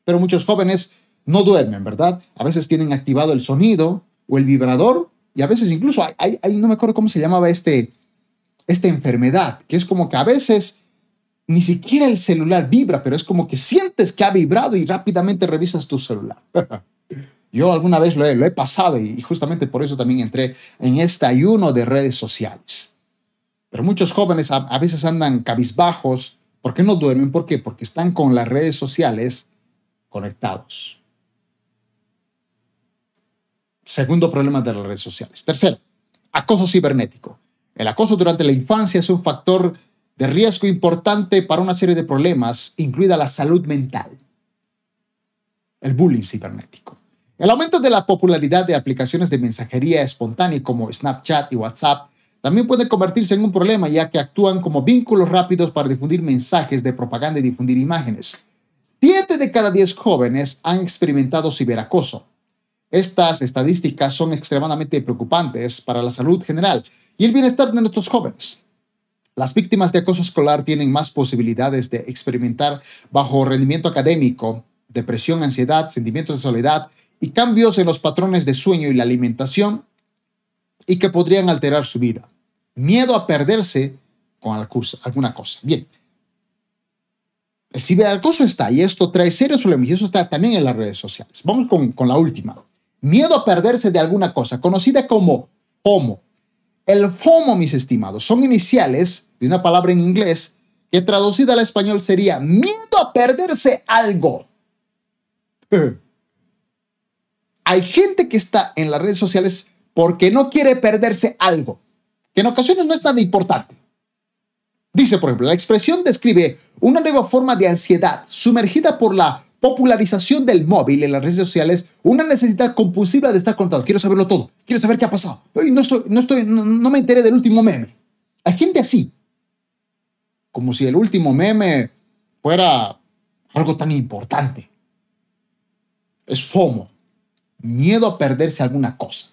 Pero muchos jóvenes no duermen, ¿verdad? A veces tienen activado el sonido o el vibrador y a veces incluso hay, no me acuerdo cómo se llamaba este, esta enfermedad, que es como que a veces ni siquiera el celular vibra, pero es como que sientes que ha vibrado y rápidamente revisas tu celular. [LAUGHS] Yo alguna vez lo he, pasado y justamente por eso también entré en este ayuno de redes sociales. Pero muchos jóvenes a, veces andan cabizbajos. ¿Por qué no duermen? ¿Por qué? Porque están con las redes sociales conectados. Segundo problema de las redes sociales. Tercero, acoso cibernético. El acoso durante la infancia es un factor de riesgo importante para una serie de problemas, incluida la salud mental. El bullying cibernético. El aumento de la popularidad de aplicaciones de mensajería espontánea como Snapchat y WhatsApp también puede convertirse en un problema ya que actúan como vínculos rápidos para difundir mensajes de propaganda y difundir imágenes. Siete de cada diez jóvenes han experimentado ciberacoso. Estas estadísticas son extremadamente preocupantes para la salud general y el bienestar de nuestros jóvenes. Las víctimas de acoso escolar tienen más posibilidades de experimentar bajo rendimiento académico, depresión, ansiedad, sentimientos de soledad y cambios en los patrones de sueño y la alimentación y que podrían alterar su vida. Miedo a perderse con alguna cosa. Bien. El ciberacoso está y esto trae serios problemas y eso está también en las redes sociales. Vamos con, con la última. Miedo a perderse de alguna cosa, conocida como FOMO, el FOMO, mis estimados, son iniciales de una palabra en inglés que traducida al español sería miedo a perderse algo. [LAUGHS] Hay gente que está en las redes sociales porque no quiere perderse algo, que en ocasiones no es tan importante. Dice, por ejemplo, la expresión describe una nueva forma de ansiedad sumergida por la popularización del móvil en las redes sociales una necesidad compulsiva de estar contado. Quiero saberlo todo. Quiero saber qué ha pasado. no, estoy, no, estoy, me enteré del último meme. Hay gente así. Como si el último meme fuera algo tan importante. Es FOMO, miedo a perderse alguna cosa.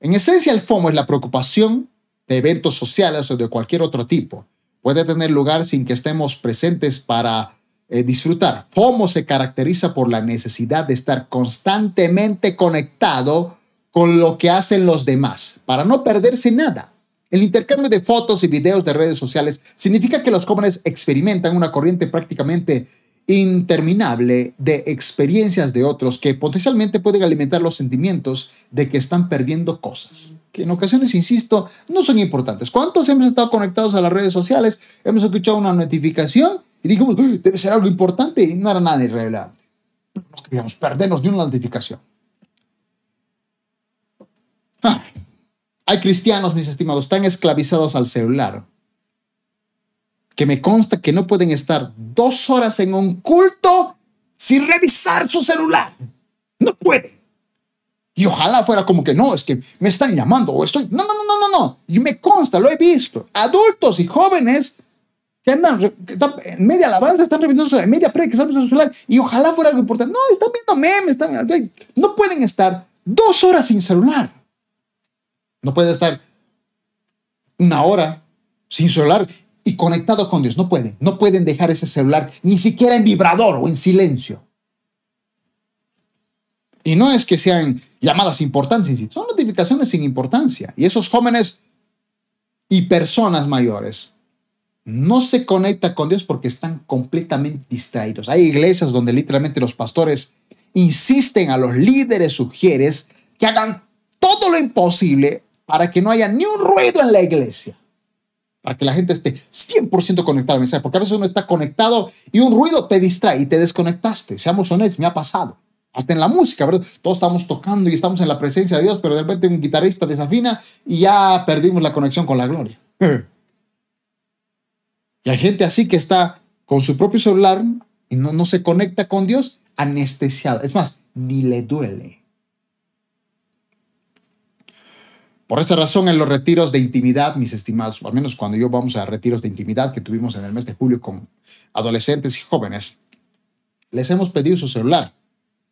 En esencia, el FOMO es la preocupación de eventos sociales o de cualquier otro tipo. Puede tener lugar sin que estemos presentes para eh, disfrutar. FOMO se caracteriza por la necesidad de estar constantemente conectado con lo que hacen los demás, para no perderse nada. El intercambio de fotos y videos de redes sociales significa que los jóvenes experimentan una corriente prácticamente interminable de experiencias de otros que potencialmente pueden alimentar los sentimientos de que están perdiendo cosas, que en ocasiones, insisto, no son importantes. ¿Cuántos hemos estado conectados a las redes sociales? Hemos escuchado una notificación y dijimos, debe ser algo importante y no era nada irrelevante. No queríamos perdernos ni una notificación. Ah, hay cristianos, mis estimados, tan esclavizados al celular que me consta que no pueden estar dos horas en un culto sin revisar su celular. No pueden. Y ojalá fuera como que no, es que me están llamando o estoy. No, no, no, no, no, no. Y me consta, lo he visto. Adultos y jóvenes que andan en media alabanza, están revisando en media pre, que están revisando su celular. Y ojalá fuera algo importante. No, están viendo memes, están, no pueden estar dos horas sin celular. No puede estar una hora sin celular y conectado con Dios. No pueden. No pueden dejar ese celular ni siquiera en vibrador o en silencio. Y no es que sean llamadas importantes, son notificaciones sin importancia. Y esos jóvenes y personas mayores no se conectan con Dios porque están completamente distraídos. Hay iglesias donde literalmente los pastores insisten a los líderes, sugieres que hagan todo lo imposible para que no haya ni un ruido en la iglesia. Para que la gente esté 100% conectada al mensaje. Porque a veces uno está conectado y un ruido te distrae y te desconectaste. Seamos honestos, me ha pasado. Hasta en la música, ¿verdad? Todos estamos tocando y estamos en la presencia de Dios, pero de repente un guitarrista desafina y ya perdimos la conexión con la gloria. [LAUGHS] y hay gente así que está con su propio celular y no, no se conecta con Dios, anestesiado. Es más, ni le duele. Por esa razón, en los retiros de intimidad, mis estimados, al menos cuando yo vamos a retiros de intimidad que tuvimos en el mes de julio con adolescentes y jóvenes, les hemos pedido su celular.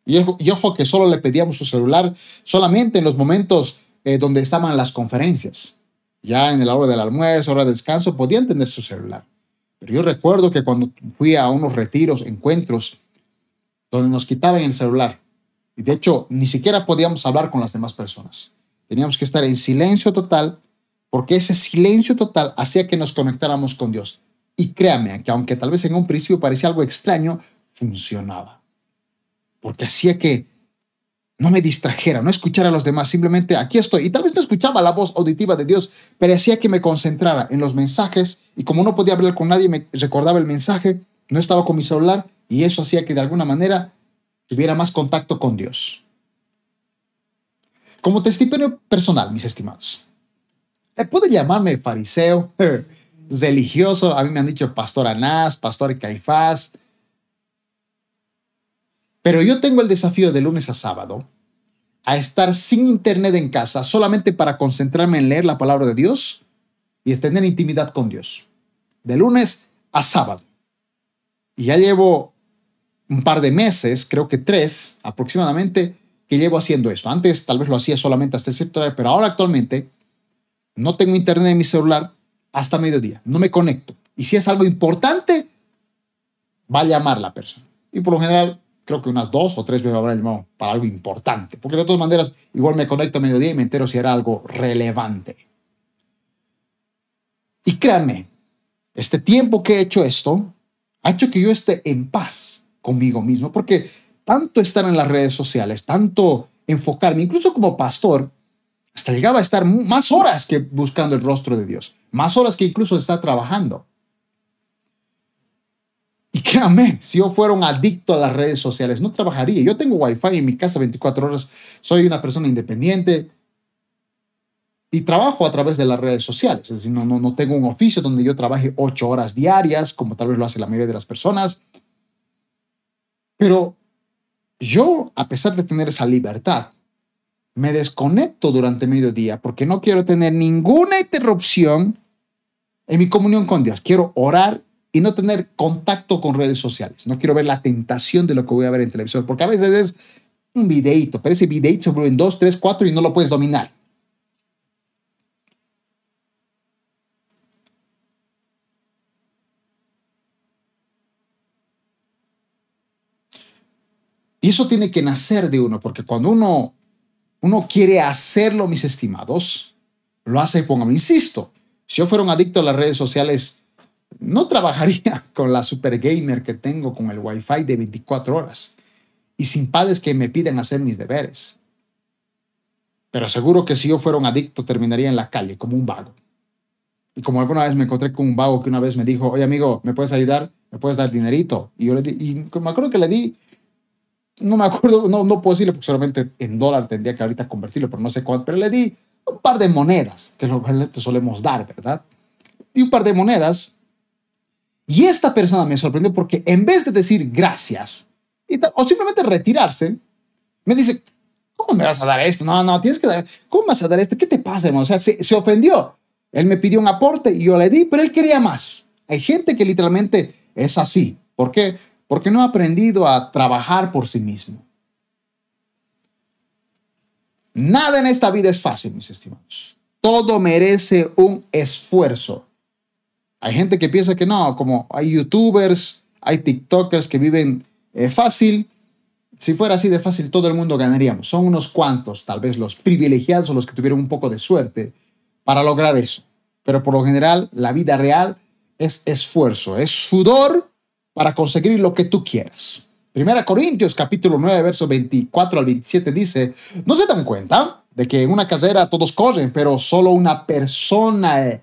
Y, ojo que solo le pedíamos su celular solamente en los momentos eh, donde estaban las conferencias. Ya en la hora del almuerzo, hora de descanso, podían tener su celular. Pero yo recuerdo que cuando fui a unos retiros, encuentros, donde nos quitaban el celular, y de hecho ni siquiera podíamos hablar con las demás personas Teníamos que estar en silencio total porque ese silencio total hacía que nos conectáramos con Dios. Y créame, que aunque tal vez en un principio parecía algo extraño, funcionaba. Porque hacía que no me distrajera, no escuchara a los demás, simplemente aquí estoy. Y tal vez no escuchaba la voz auditiva de Dios, pero hacía que me concentrara en los mensajes y como no podía hablar con nadie, me recordaba el mensaje, no estaba con mi celular y eso hacía que de alguna manera tuviera más contacto con Dios. Como testimonio personal, mis estimados. Eh, puede llamarme fariseo, [LAUGHS] religioso. A mí me han dicho pastor Anás, pastor Caifás. Pero yo tengo el desafío de lunes a sábado a estar sin internet en casa solamente para concentrarme en leer la palabra de Dios y tener intimidad con Dios. De lunes a sábado. Y ya llevo un par de meses, creo que tres aproximadamente, que llevo haciendo esto. Antes tal vez lo hacía solamente hasta cierto hora, pero ahora actualmente no tengo internet en mi celular hasta mediodía. No me conecto. Y si es algo importante, va a llamar la persona. Y por lo general, creo que unas dos o tres me habrán llamado para algo importante. Porque de todas maneras, igual me conecto a mediodía y me entero si era algo relevante. Y créanme, este tiempo que he hecho esto ha hecho que yo esté en paz conmigo mismo. Porque tanto estar en las redes sociales, tanto enfocarme, incluso como pastor, hasta llegaba a estar más horas que buscando el rostro de Dios, más horas que incluso está trabajando. Y créanme, si yo fuera un adicto a las redes sociales, no trabajaría. Yo tengo wifi en mi casa 24 horas, soy una persona independiente y trabajo a través de las redes sociales. Es decir, no, no, no tengo un oficio donde yo trabaje 8 horas diarias, como tal vez lo hace la mayoría de las personas. Pero yo, a pesar de tener esa libertad, me desconecto durante mediodía porque no quiero tener ninguna interrupción en mi comunión con Dios. Quiero orar y no tener contacto con redes sociales. No quiero ver la tentación de lo que voy a ver en televisión, porque a veces es un videito, pero ese videito se en dos, tres, cuatro y no lo puedes dominar. Y eso tiene que nacer de uno, porque cuando uno, uno quiere hacerlo, mis estimados, lo hace, póngame, insisto, si yo fuera un adicto a las redes sociales, no trabajaría [LAUGHS] con la super gamer que tengo con el wifi de 24 horas y sin padres que me piden hacer mis deberes. Pero seguro que si yo fuera un adicto terminaría en la calle como un vago. Y como alguna vez me encontré con un vago que una vez me dijo, oye amigo, ¿me puedes ayudar? ¿Me puedes dar dinerito? Y yo le di, y me acuerdo que le di no me acuerdo, no, no puedo decirle porque solamente en dólar tendría que ahorita convertirlo, pero no sé cuánto, pero le di un par de monedas, que es lo que solemos dar, ¿verdad? Y un par de monedas. Y esta persona me sorprendió porque en vez de decir gracias o simplemente retirarse, me dice, ¿cómo me vas a dar esto? No, no, tienes que dar, ¿cómo vas a dar esto? ¿Qué te pasa, hermano? O sea, se, se ofendió. Él me pidió un aporte y yo le di, pero él quería más. Hay gente que literalmente es así. ¿Por qué? Porque no ha aprendido a trabajar por sí mismo. Nada en esta vida es fácil, mis estimados. Todo merece un esfuerzo. Hay gente que piensa que no, como hay youtubers, hay tiktokers que viven eh, fácil. Si fuera así de fácil, todo el mundo ganaríamos. Son unos cuantos, tal vez los privilegiados o los que tuvieron un poco de suerte para lograr eso. Pero por lo general, la vida real es esfuerzo, es sudor para conseguir lo que tú quieras. Primera Corintios capítulo 9, verso 24 al 27 dice, ¿no se dan cuenta de que en una carrera todos corren, pero solo una persona eh,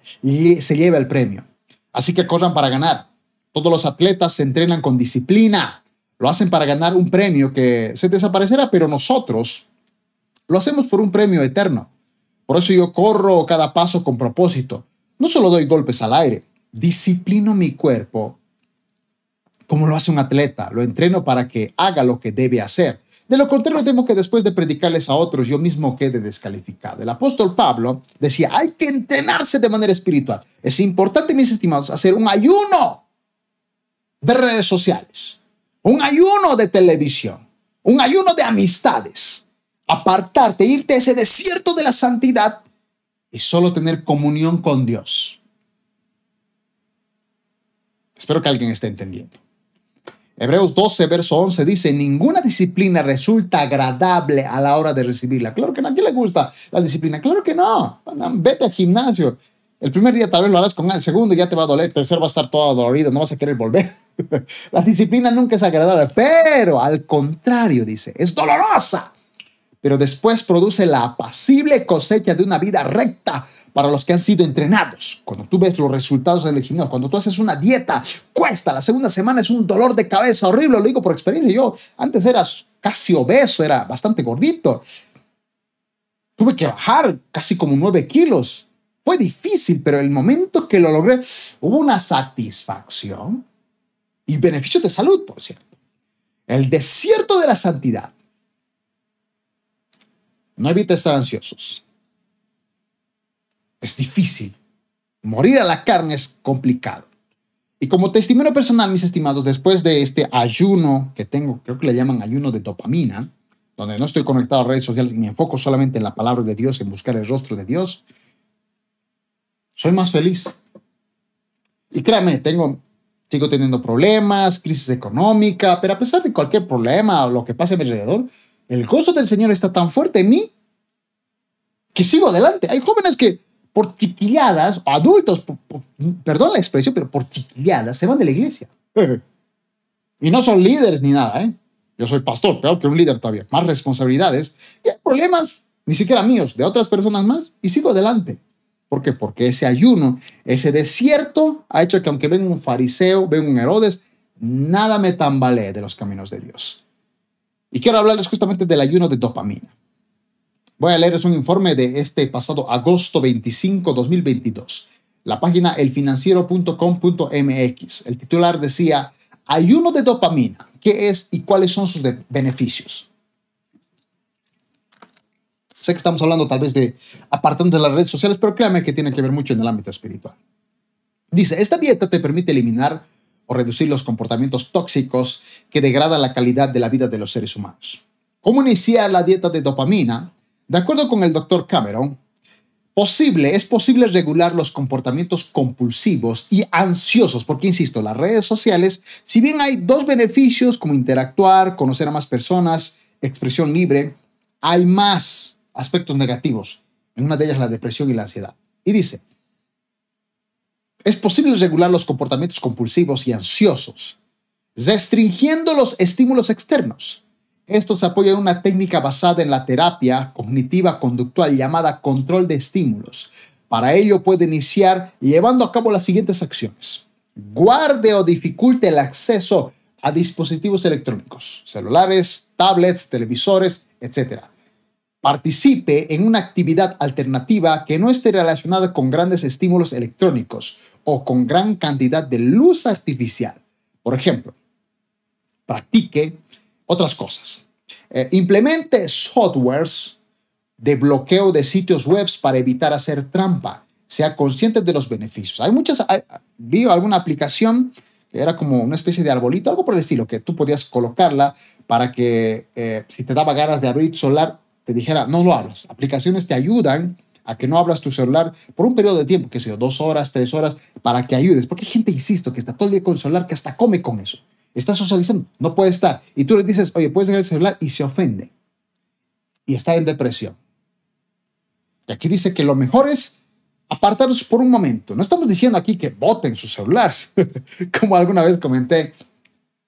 se lleva el premio? Así que corran para ganar. Todos los atletas se entrenan con disciplina, lo hacen para ganar un premio que se desaparecerá, pero nosotros lo hacemos por un premio eterno. Por eso yo corro cada paso con propósito. No solo doy golpes al aire, disciplino mi cuerpo como lo hace un atleta, lo entreno para que haga lo que debe hacer. De lo contrario, temo que después de predicarles a otros, yo mismo quede descalificado. El apóstol Pablo decía, hay que entrenarse de manera espiritual. Es importante, mis estimados, hacer un ayuno de redes sociales, un ayuno de televisión, un ayuno de amistades, apartarte, irte a ese desierto de la santidad y solo tener comunión con Dios. Espero que alguien esté entendiendo. Hebreos 12, verso 11 dice, ninguna disciplina resulta agradable a la hora de recibirla. Claro que no, ¿a quién le gusta la disciplina? Claro que no. Vete al gimnasio. El primer día tal vez lo harás con el segundo ya te va a doler, el tercero va a estar todo dolorido, no vas a querer volver. [LAUGHS] la disciplina nunca es agradable, pero al contrario, dice, es dolorosa. Pero después produce la apacible cosecha de una vida recta para los que han sido entrenados. Cuando tú ves los resultados en el gimnasio, cuando tú haces una dieta, cuesta. La segunda semana es un dolor de cabeza horrible, lo digo por experiencia. Yo antes era casi obeso, era bastante gordito. Tuve que bajar casi como nueve kilos. Fue difícil, pero el momento que lo logré, hubo una satisfacción y beneficio de salud, por cierto. El desierto de la santidad. No evite estar ansiosos es difícil. Morir a la carne es complicado. Y como testimonio personal, mis estimados, después de este ayuno que tengo, creo que le llaman ayuno de dopamina, donde no estoy conectado a redes sociales y me enfoco solamente en la palabra de Dios, en buscar el rostro de Dios, soy más feliz. Y créame, tengo, sigo teniendo problemas, crisis económica, pero a pesar de cualquier problema o lo que pase a mi alrededor, el gozo del Señor está tan fuerte en mí que sigo adelante. Hay jóvenes que por chiquilladas, adultos, perdón la expresión, pero por chiquilladas se van de la iglesia. [LAUGHS] y no son líderes ni nada, ¿eh? Yo soy pastor, peor que un líder todavía, más responsabilidades. Y hay problemas, ni siquiera míos, de otras personas más, y sigo adelante. ¿Por qué? Porque ese ayuno, ese desierto ha hecho que aunque venga un fariseo, venga un Herodes, nada me tambalee de los caminos de Dios. Y quiero hablarles justamente del ayuno de dopamina. Voy a leerles un informe de este pasado agosto 25, 2022. La página elfinanciero.com.mx. El titular decía, ayuno de dopamina, ¿qué es y cuáles son sus beneficios? Sé que estamos hablando tal vez de apartando de las redes sociales, pero créame que tiene que ver mucho en el ámbito espiritual. Dice, esta dieta te permite eliminar o reducir los comportamientos tóxicos que degradan la calidad de la vida de los seres humanos. ¿Cómo iniciar la dieta de dopamina? De acuerdo con el doctor Cameron, posible, es posible regular los comportamientos compulsivos y ansiosos, porque insisto, las redes sociales, si bien hay dos beneficios como interactuar, conocer a más personas, expresión libre, hay más aspectos negativos. En una de ellas la depresión y la ansiedad. Y dice, es posible regular los comportamientos compulsivos y ansiosos, restringiendo los estímulos externos esto se apoya en una técnica basada en la terapia cognitiva conductual llamada control de estímulos. Para ello puede iniciar llevando a cabo las siguientes acciones. Guarde o dificulte el acceso a dispositivos electrónicos, celulares, tablets, televisores, etc. Participe en una actividad alternativa que no esté relacionada con grandes estímulos electrónicos o con gran cantidad de luz artificial. Por ejemplo, practique otras cosas. Eh, implemente softwares de bloqueo de sitios web para evitar hacer trampa. Sea consciente de los beneficios. Hay muchas, vi alguna aplicación que era como una especie de arbolito, algo por el estilo, que tú podías colocarla para que eh, si te daba ganas de abrir tu celular, te dijera, no lo hablas. Aplicaciones te ayudan a que no hablas tu celular por un periodo de tiempo, que sea dos horas, tres horas, para que ayudes. Porque hay gente, insisto, que está todo el día con el celular, que hasta come con eso. Está socializando, no puede estar. Y tú le dices, oye, puedes dejar el celular y se ofende. Y está en depresión. Y aquí dice que lo mejor es apartarlos por un momento. No estamos diciendo aquí que voten sus celulares, [LAUGHS] como alguna vez comenté,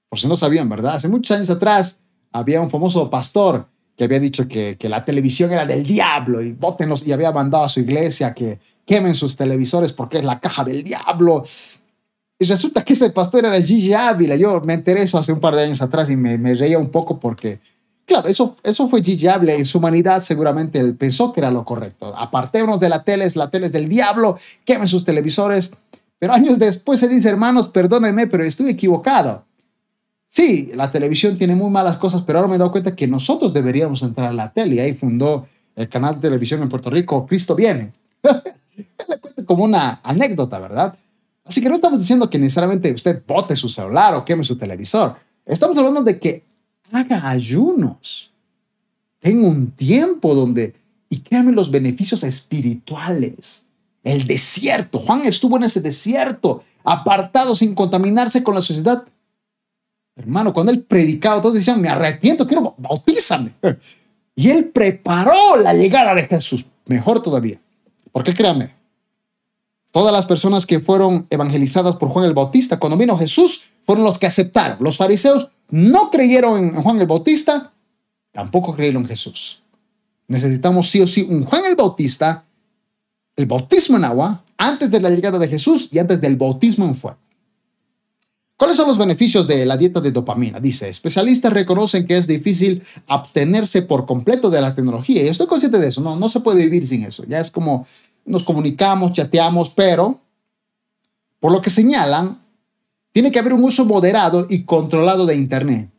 por si no sabían, ¿verdad? Hace muchos años atrás había un famoso pastor que había dicho que, que la televisión era del diablo y votenlos y había mandado a su iglesia que quemen sus televisores porque es la caja del diablo. Y resulta que ese pastor era Gigi Ávila. Yo me enteré eso hace un par de años atrás y me, me reía un poco porque, claro, eso, eso fue Gigi Ávila. En su humanidad seguramente él pensó que era lo correcto. Apartémonos de la tele, es la tele es del diablo, quemen sus televisores. Pero años después se dice, hermanos, perdónenme, pero estuve equivocado. Sí, la televisión tiene muy malas cosas, pero ahora me he dado cuenta que nosotros deberíamos entrar a la tele. Y ahí fundó el canal de televisión en Puerto Rico, Cristo Viene. [LAUGHS] Como una anécdota, ¿verdad? Así que no estamos diciendo que necesariamente usted bote su celular o queme su televisor. Estamos hablando de que haga ayunos. Tenga un tiempo donde, y créanme los beneficios espirituales. El desierto. Juan estuvo en ese desierto, apartado sin contaminarse con la sociedad. Hermano, cuando él predicaba, todos decían, me arrepiento, quiero, bautízame. [LAUGHS] Y él preparó la llegada de Jesús. Mejor todavía. Porque créanme, Todas las personas que fueron evangelizadas por Juan el Bautista cuando vino Jesús fueron los que aceptaron. Los fariseos no creyeron en Juan el Bautista, tampoco creyeron en Jesús. Necesitamos sí o sí un Juan el Bautista, el bautismo en agua, antes de la llegada de Jesús y antes del bautismo en fuego. ¿Cuáles son los beneficios de la dieta de dopamina? Dice, especialistas reconocen que es difícil abstenerse por completo de la tecnología. Y estoy consciente de eso, no, no se puede vivir sin eso. Ya es como nos comunicamos, chateamos, pero por lo que señalan, tiene que haber un uso moderado y controlado de Internet,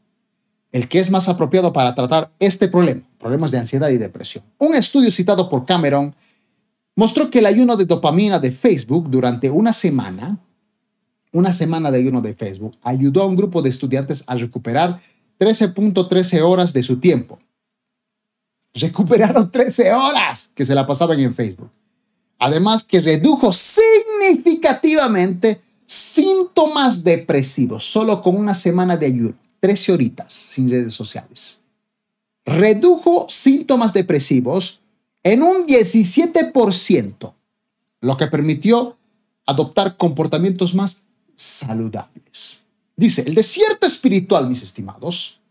el que es más apropiado para tratar este problema, problemas de ansiedad y depresión. Un estudio citado por Cameron mostró que el ayuno de dopamina de Facebook durante una semana, una semana de ayuno de Facebook, ayudó a un grupo de estudiantes a recuperar 13.13 horas de su tiempo. Recuperaron 13 horas que se la pasaban en Facebook. Además que redujo significativamente síntomas depresivos solo con una semana de ayuno, 13 horitas sin redes sociales. Redujo síntomas depresivos en un 17%, lo que permitió adoptar comportamientos más saludables. Dice, el desierto espiritual, mis estimados,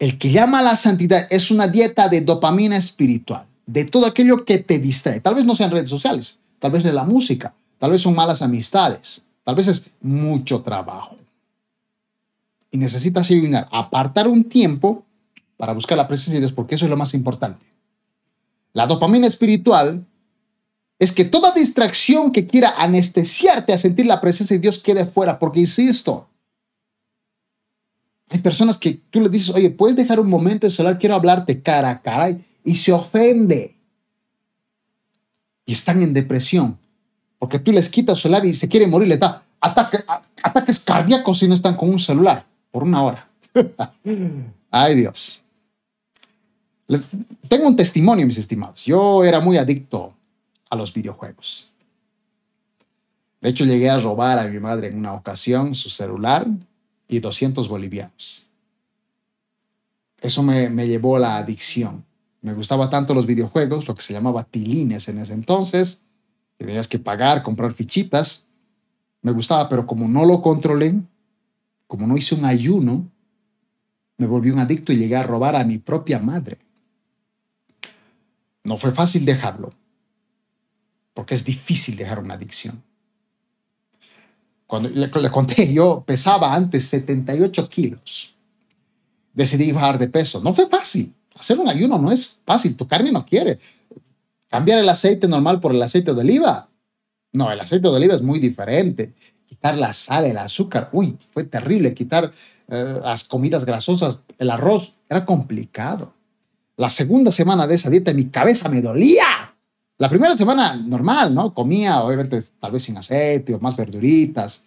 el que llama a la santidad es una dieta de dopamina espiritual de todo aquello que te distrae. Tal vez no sean redes sociales, tal vez es la música, tal vez son malas amistades, tal vez es mucho trabajo. Y necesitas llegar, apartar un tiempo para buscar la presencia de Dios, porque eso es lo más importante. La dopamina espiritual es que toda distracción que quiera anestesiarte a sentir la presencia de Dios quede fuera, porque insisto, hay personas que tú le dices, oye, puedes dejar un momento de celular, quiero hablarte cara a cara y se ofende. Y están en depresión. Porque tú les quitas solar y se quiere morir, le está, ataques cardíacos si no están con un celular por una hora. [LAUGHS] Ay Dios. tengo un testimonio, mis estimados. Yo era muy adicto a los videojuegos. De hecho, llegué a robar a mi madre en una ocasión su celular y 200 bolivianos. Eso me, me llevó a la adicción. Me gustaba tanto los videojuegos, lo que se llamaba tilines en ese entonces, que tenías que pagar, comprar fichitas. Me gustaba, pero como no lo controlé, como no hice un ayuno, me volví un adicto y llegué a robar a mi propia madre. No fue fácil dejarlo, porque es difícil dejar una adicción. Cuando le, conté, yo pesaba antes 78 kilos. Decidí bajar de peso. No fue fácil. Hacer un ayuno no es fácil. Tu carne no quiere. Cambiar el aceite normal por el aceite de oliva. No, el aceite de oliva es muy diferente. Quitar la sal, el azúcar. Uy, fue terrible. Quitar eh, las comidas grasosas, el arroz. Era complicado. La segunda semana de esa dieta mi cabeza me dolía. La primera semana normal, ¿no? Comía, obviamente, tal vez sin aceite o más verduritas.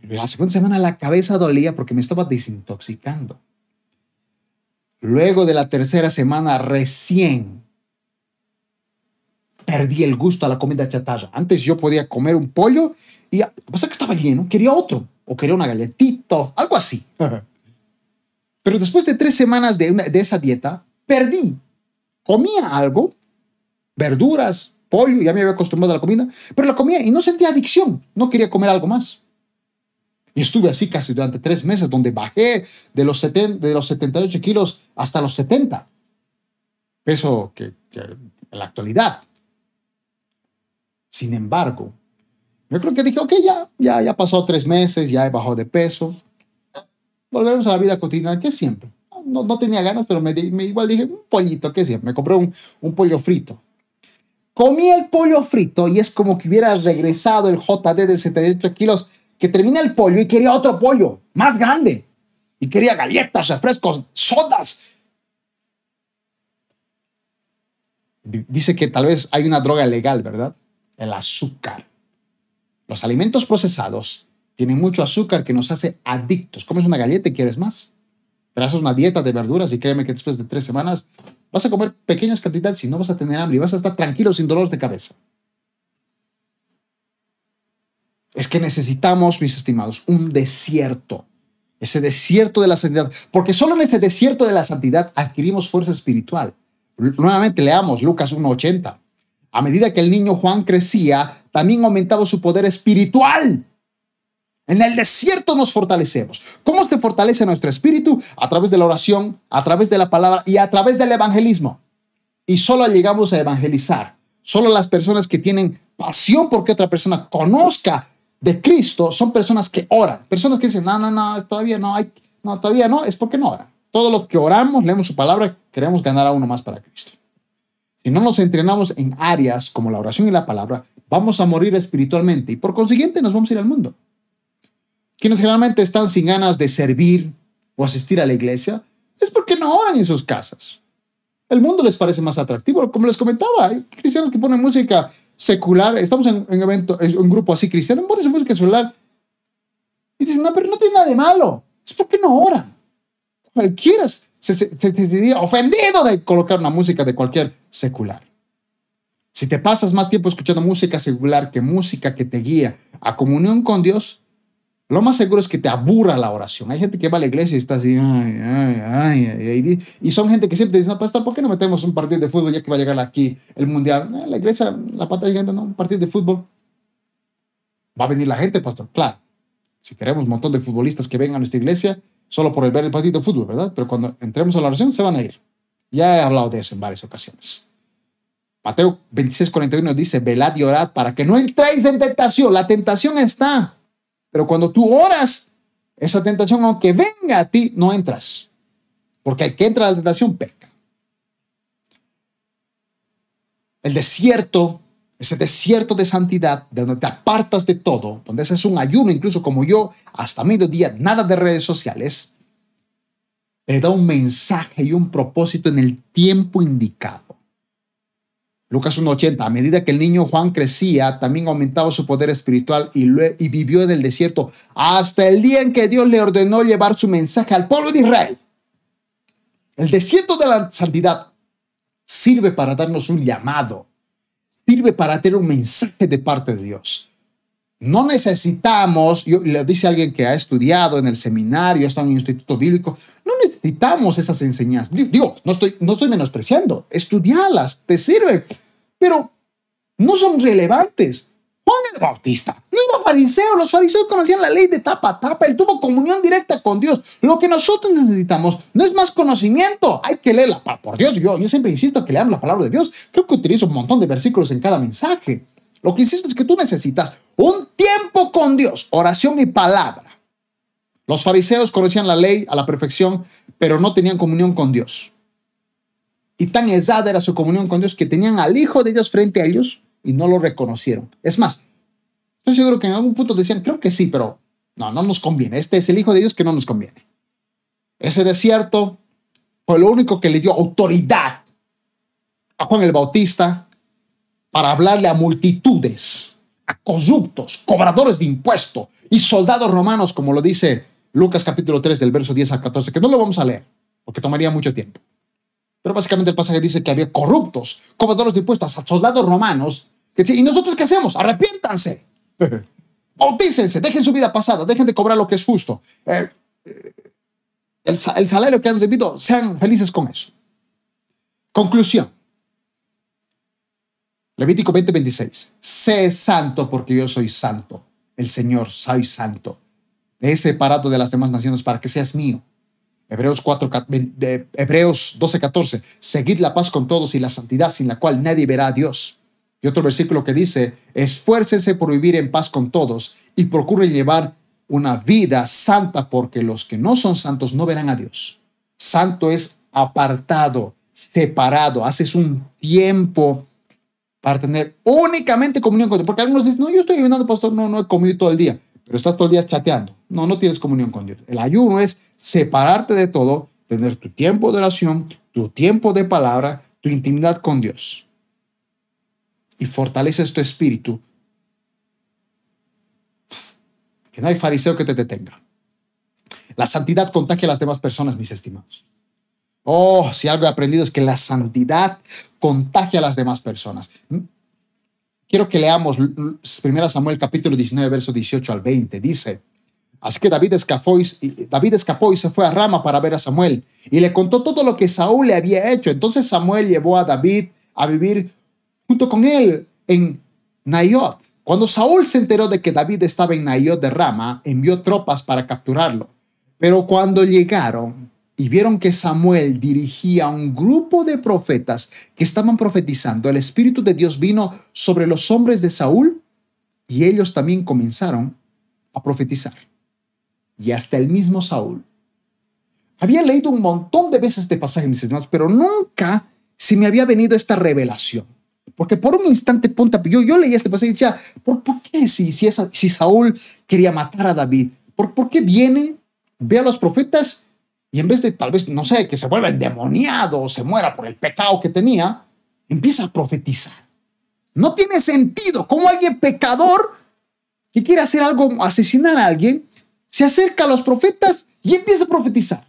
Pero la segunda semana la cabeza dolía porque me estaba desintoxicando. Luego de la tercera semana recién perdí el gusto a la comida chatarra. Antes yo podía comer un pollo y pasa que estaba lleno, quería otro o quería una galletita, algo así. [LAUGHS] Pero después de tres semanas de, de esa dieta, perdí. Comía algo, verduras, pollo, ya me había acostumbrado a la comida, pero la comía y no sentía adicción, no quería comer algo más. Y estuve así casi durante tres meses, donde bajé de los, de los 78 kilos hasta los 70. Peso que, en la actualidad. Sin embargo, yo creo que dije, ok, ya, ya, ya pasó tres meses, ya he bajado de peso. Volveremos a la vida cotidiana, que siempre. No, no tenía ganas, pero me, me, igual dije, un pollito, que siempre. Me compré un, un pollo frito Comí el pollo frito y es como que hubiera regresado el JD de 78 kilos, que termina el pollo y quería otro pollo, más grande. Y quería galletas, refrescos, sodas. Dice que tal vez hay una droga legal, ¿verdad? El azúcar. Los alimentos procesados tienen mucho azúcar que nos hace adictos. Comes una galleta y quieres más. Pero haces una dieta de verduras y créeme que después de tres semanas Vas a comer pequeñas cantidades y no vas a tener hambre y vas a estar tranquilo sin dolor de cabeza. Es que necesitamos, mis estimados, un desierto. Ese desierto de la santidad. Porque solo en ese desierto de la santidad adquirimos fuerza espiritual. Nuevamente leamos Lucas 1.80. A medida que el niño Juan crecía, también aumentaba su poder espiritual. En el desierto nos fortalecemos. ¿Cómo se fortalece nuestro espíritu? A través de la oración, a través de la palabra y a través del evangelismo. Y solo llegamos a evangelizar. Solo las personas que tienen pasión porque otra persona conozca de Cristo son personas que oran. Personas que dicen, no, no, no, todavía no hay, no, todavía no, es porque no oran. Todos los que oramos, leemos su palabra, queremos ganar a uno más para Cristo. Si no nos entrenamos en áreas como la oración y la palabra, vamos a morir espiritualmente y por consiguiente nos vamos a ir al mundo quienes generalmente están sin ganas de servir o asistir a la iglesia, es porque no oran en sus casas. El mundo les parece más atractivo. Como les comentaba, hay cristianos que ponen música secular. Estamos en un evento, en un grupo así cristiano, ponen música secular. Y dicen, no, pero no tiene nada de malo. Es porque no oran. Cualquiera se, se, ofendido de colocar una música de cualquier secular. Si te pasas más tiempo escuchando música secular que música que te guía a comunión con Dios, lo más seguro es que te aburra la oración. Hay gente que va a la iglesia y está así, ay, y son gente que siempre dice, no, pastor, ¿por qué no metemos un partido de fútbol ya que va a llegar aquí el mundial? Eh, la iglesia, la pata gigante, no, un partido de fútbol. Va a venir la gente, pastor, claro. Si queremos un montón de futbolistas que vengan a nuestra iglesia, solo por el ver el partido de fútbol, ¿verdad? Pero cuando entremos a la oración, se van a ir. Ya he hablado de eso en varias ocasiones. Mateo 26, 41 dice, velad y orad para que no entréis en tentación. La tentación está pero cuando tú oras, esa tentación, aunque venga a ti, no entras. Porque hay que entrar a la tentación, peca. El desierto, ese desierto de santidad, de donde te apartas de todo, donde haces un ayuno, incluso como yo, hasta mediodía, nada de redes sociales, te da un mensaje y un propósito en el tiempo indicado. Lucas 1.80, a medida que el niño Juan crecía, también aumentaba su poder espiritual y, y, vivió en el desierto hasta el día en que Dios le ordenó llevar su mensaje al pueblo de Israel. El desierto de la santidad sirve para darnos un llamado, sirve para tener un mensaje de parte de Dios. No necesitamos, yo, le dice alguien que ha estudiado en el seminario, está en un instituto bíblico, no necesitamos esas enseñanzas. Digo, no estoy, no estoy menospreciando, estudialas, te sirven, pero no son relevantes. Juan el Bautista no era fariseo, los fariseos conocían la ley de tapa a tapa, él tuvo comunión directa con Dios. Lo que nosotros necesitamos no es más conocimiento, hay que leerla, por Dios, yo, yo siempre insisto que leamos la palabra de Dios, creo que utilizo un montón de versículos en cada mensaje. Lo que insisto es que tú necesitas un tiempo con Dios, oración y palabra. Los fariseos conocían la ley a la perfección, pero no tenían comunión con Dios. Y tan exada era su comunión con Dios que tenían al Hijo de Dios frente a ellos y no lo reconocieron. Es más, estoy seguro que en algún punto decían, creo que sí, pero no, no nos conviene. Este es el Hijo de Dios que no nos conviene. Ese desierto fue lo único que le dio autoridad a Juan el Bautista para hablarle a multitudes, a corruptos, cobradores de impuestos y soldados romanos, como lo dice Lucas capítulo 3 del verso 10 al 14, que no lo vamos a leer porque tomaría mucho tiempo. Pero básicamente el pasaje dice que había corruptos, cobradores de impuestos, soldados romanos. Que, ¿Y nosotros qué hacemos? Arrepiéntanse. [LAUGHS] Bautícense, dejen su vida pasada, dejen de cobrar lo que es justo. Eh, eh, el, el salario que han recibido, sean felices con eso. Conclusión. Levítico 20:26. Sé santo porque yo soy santo. El Señor, soy santo. He separado de las demás naciones para que seas mío. Hebreos, 4, Hebreos 12:14. Seguid la paz con todos y la santidad sin la cual nadie verá a Dios. Y otro versículo que dice, esfuércense por vivir en paz con todos y procuren llevar una vida santa porque los que no son santos no verán a Dios. Santo es apartado, separado, haces un tiempo para tener únicamente comunión con Dios. Porque algunos dicen, no, yo estoy ayunando, pastor, no, no he comido todo el día, pero estás todo el día chateando. No, no tienes comunión con Dios. El ayuno es separarte de todo, tener tu tiempo de oración, tu tiempo de palabra, tu intimidad con Dios. Y fortaleces tu espíritu. Que no hay fariseo que te detenga. La santidad contagia a las demás personas, mis estimados. Oh, si algo he aprendido es que la santidad contagia a las demás personas. Quiero que leamos 1 Samuel capítulo 19, verso 18 al 20. Dice, así que David escapó, y, David escapó y se fue a Rama para ver a Samuel y le contó todo lo que Saúl le había hecho. Entonces Samuel llevó a David a vivir junto con él en Nayot. Cuando Saúl se enteró de que David estaba en Nayot de Rama, envió tropas para capturarlo. Pero cuando llegaron, y vieron que Samuel dirigía a un grupo de profetas que estaban profetizando. El Espíritu de Dios vino sobre los hombres de Saúl y ellos también comenzaron a profetizar. Y hasta el mismo Saúl. Había leído un montón de veces este pasaje, mis hermanos, pero nunca se me había venido esta revelación. Porque por un instante punta, yo, yo leía este pasaje y decía, ¿por, qué si, si, si Saúl quería matar a David? ¿Por, ¿Por qué viene, ve a los profetas y en vez de tal vez, no sé, que se vuelva endemoniado o se muera por el pecado que tenía, empieza a profetizar. No tiene sentido cómo alguien pecador que quiere hacer algo, asesinar a alguien, se acerca a los profetas y empieza a profetizar.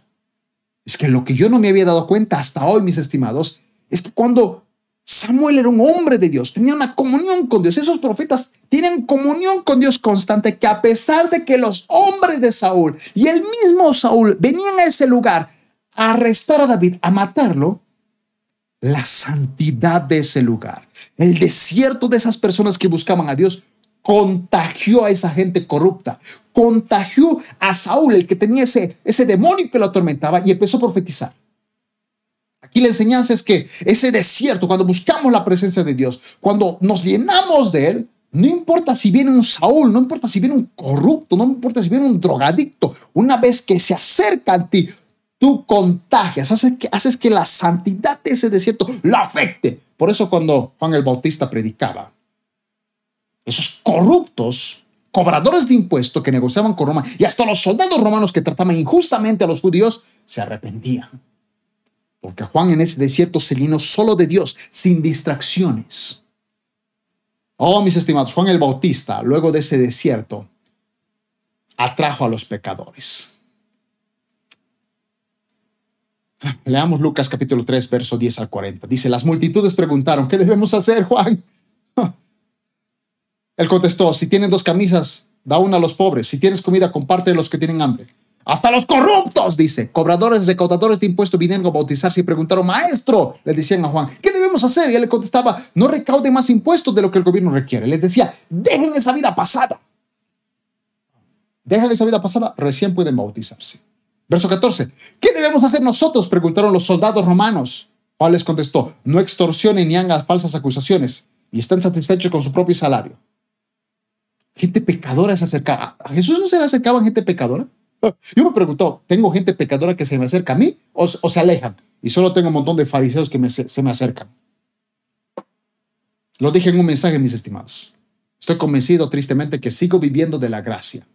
Es que lo que yo no me había dado cuenta hasta hoy, mis estimados, es que cuando Samuel era un hombre de Dios, tenía una comunión con Dios. Esos profetas tienen comunión con Dios constante, que a pesar de que los hombres de Saúl y el mismo Saúl venían a ese lugar a arrestar a David, a matarlo, la santidad de ese lugar, el desierto de esas personas que buscaban a Dios, contagió a esa gente corrupta, contagió a Saúl, el que tenía ese, ese demonio que lo atormentaba, y empezó a profetizar. Aquí la enseñanza es que ese desierto, cuando buscamos la presencia de Dios, cuando nos llenamos de Él, no importa si viene un Saúl, no importa si viene un corrupto, no importa si viene un drogadicto, una vez que se acerca a ti, tú contagias, haces que, haces que la santidad de ese desierto lo afecte. Por eso cuando Juan el Bautista predicaba, esos corruptos, cobradores de impuestos que negociaban con Roma y hasta los soldados romanos que trataban injustamente a los judíos, se arrepentían Porque Juan en ese desierto se llenó solo de Dios, sin distracciones. Oh, mis estimados, Juan el Bautista, luego de ese desierto, atrajo a los pecadores. Leamos Lucas capítulo 3, verso 10 al 40. Dice, las multitudes preguntaron, ¿qué debemos hacer, Juan? [LAUGHS] Él contestó, si tienen dos camisas, da una a los pobres. Si tienes comida, comparte de los que tienen hambre. Hasta los corruptos, dice. Cobradores, recaudadores de impuestos vinieron a bautizarse y preguntaron, maestro, le decían a Juan, ¿qué debemos hacer? Y él le contestaba, no recaude más impuestos de lo que el gobierno requiere. Les decía, dejen esa vida pasada. Dejen esa vida pasada, recién pueden bautizarse. Verso 14. ¿Qué debemos hacer nosotros? Preguntaron los soldados romanos. Juan les contestó, no extorsionen ni hagan falsas acusaciones y están satisfechos con su propio salario. Gente pecadora se acercaba. ¿A Jesús no se le acercaban gente pecadora? [LAUGHS] Yo me pregunto, ¿tengo gente pecadora que se me acerca a mí o, se alejan? Y solo tengo un montón de fariseos que se me acercan. Lo dije en un mensaje, mis estimados. Estoy convencido tristemente que sigo viviendo de la gracia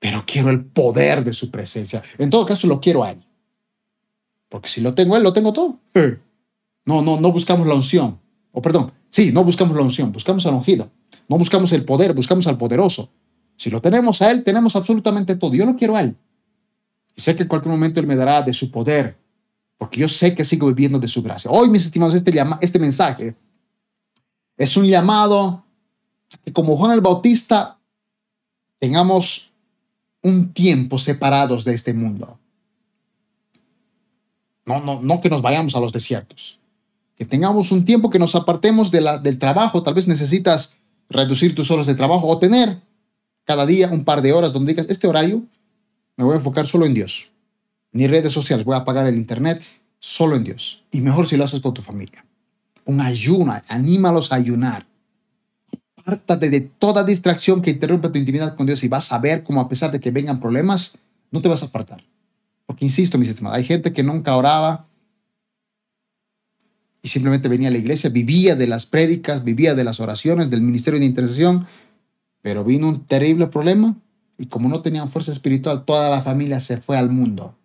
pero quiero el poder de su presencia. En todo caso, lo quiero a Él. Porque si lo tengo Él, lo tengo todo. No, no, no buscamos la unción. O perdón, sí, no buscamos la unción, buscamos al ungido. No buscamos el poder, buscamos al poderoso. Si lo tenemos a Él, tenemos absolutamente todo. Yo lo quiero a Él. Y sé que en cualquier momento Él me dará de su poder, porque yo sé que sigo viviendo de su gracia. Hoy, mis estimados, este, llama, este mensaje es un llamado que como Juan el Bautista tengamos un tiempo separados de este mundo. No, no, no que nos vayamos a los desiertos. Que tengamos un tiempo que nos apartemos de la, del trabajo. Tal vez necesitas reducir tus horas de trabajo o tener cada día un par de horas donde digas, este horario me voy a enfocar solo en Dios. Ni redes sociales, voy a apagar el internet, solo en Dios. Y mejor si lo haces con tu familia. Un ayuno, anímalos a ayunar apártate de toda distracción que interrumpa tu intimidad con Dios y vas a ver cómo a pesar de que vengan problemas, no te vas a apartar. Porque insisto, mis estimados, hay gente que nunca oraba y simplemente venía a la iglesia, vivía de las prédicas, vivía de las oraciones, del ministerio de intercesión, pero vino un terrible problema y como no tenían fuerza espiritual, toda la familia se fue al mundo.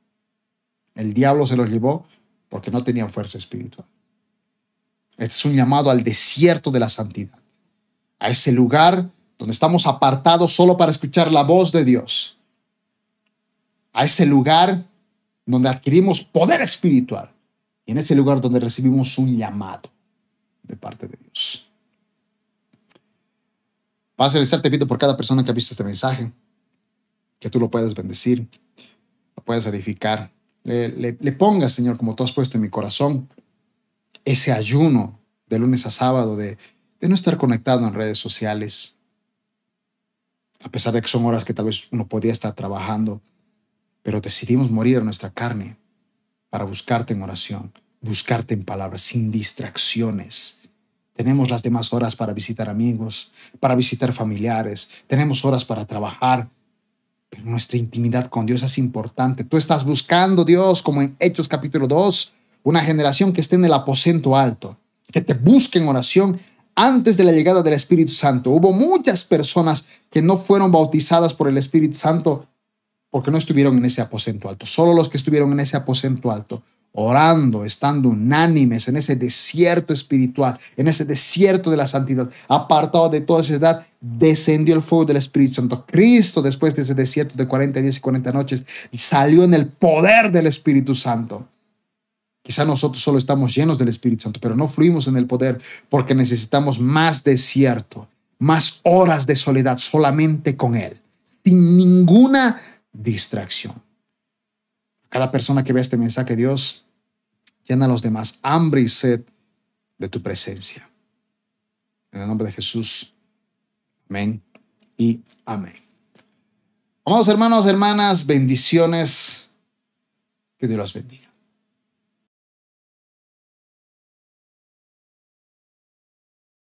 El diablo se los llevó porque no tenían fuerza espiritual. Este es un llamado al desierto de la santidad a ese lugar donde estamos apartados solo para escuchar la voz de Dios, a ese lugar donde adquirimos poder espiritual y en ese lugar donde recibimos un llamado de parte de Dios. Padre Celestial, te pido por cada persona que ha visto este mensaje, que tú lo puedas bendecir, lo puedas edificar, le, pongas, Señor, como tú has puesto en mi corazón, ese ayuno de lunes a sábado, de de no estar conectado en redes sociales, a pesar de que son horas que tal vez uno podría estar trabajando, pero decidimos morir a nuestra carne para buscarte en oración, buscarte en palabras, sin distracciones. Tenemos las demás horas para visitar amigos, para visitar familiares, tenemos horas para trabajar, pero nuestra intimidad con Dios es importante. Tú estás buscando Dios, como en Hechos capítulo 2, una generación que esté en el aposento alto, que te busque en oración antes de la llegada del Espíritu Santo. Hubo muchas personas que no fueron bautizadas por el Espíritu Santo porque no estuvieron en ese aposento alto. Solo los que estuvieron en ese aposento alto, orando, estando unánimes en ese desierto espiritual, en ese desierto de la santidad, apartado de toda edad, descendió el fuego del Espíritu Santo. Cristo, después de ese desierto de 40 días y 40 noches, salió en el poder del Espíritu Santo. Quizá nosotros solo estamos llenos del Espíritu Santo, pero no fluimos en el poder porque necesitamos más desierto, más horas de soledad solamente con Él, sin ninguna distracción. Cada persona que ve este mensaje, Dios, llena a los demás hambre y sed de tu presencia. En el nombre de Jesús. Amén y amén. Amados hermanos, hermanas, bendiciones. Que Dios los bendiga.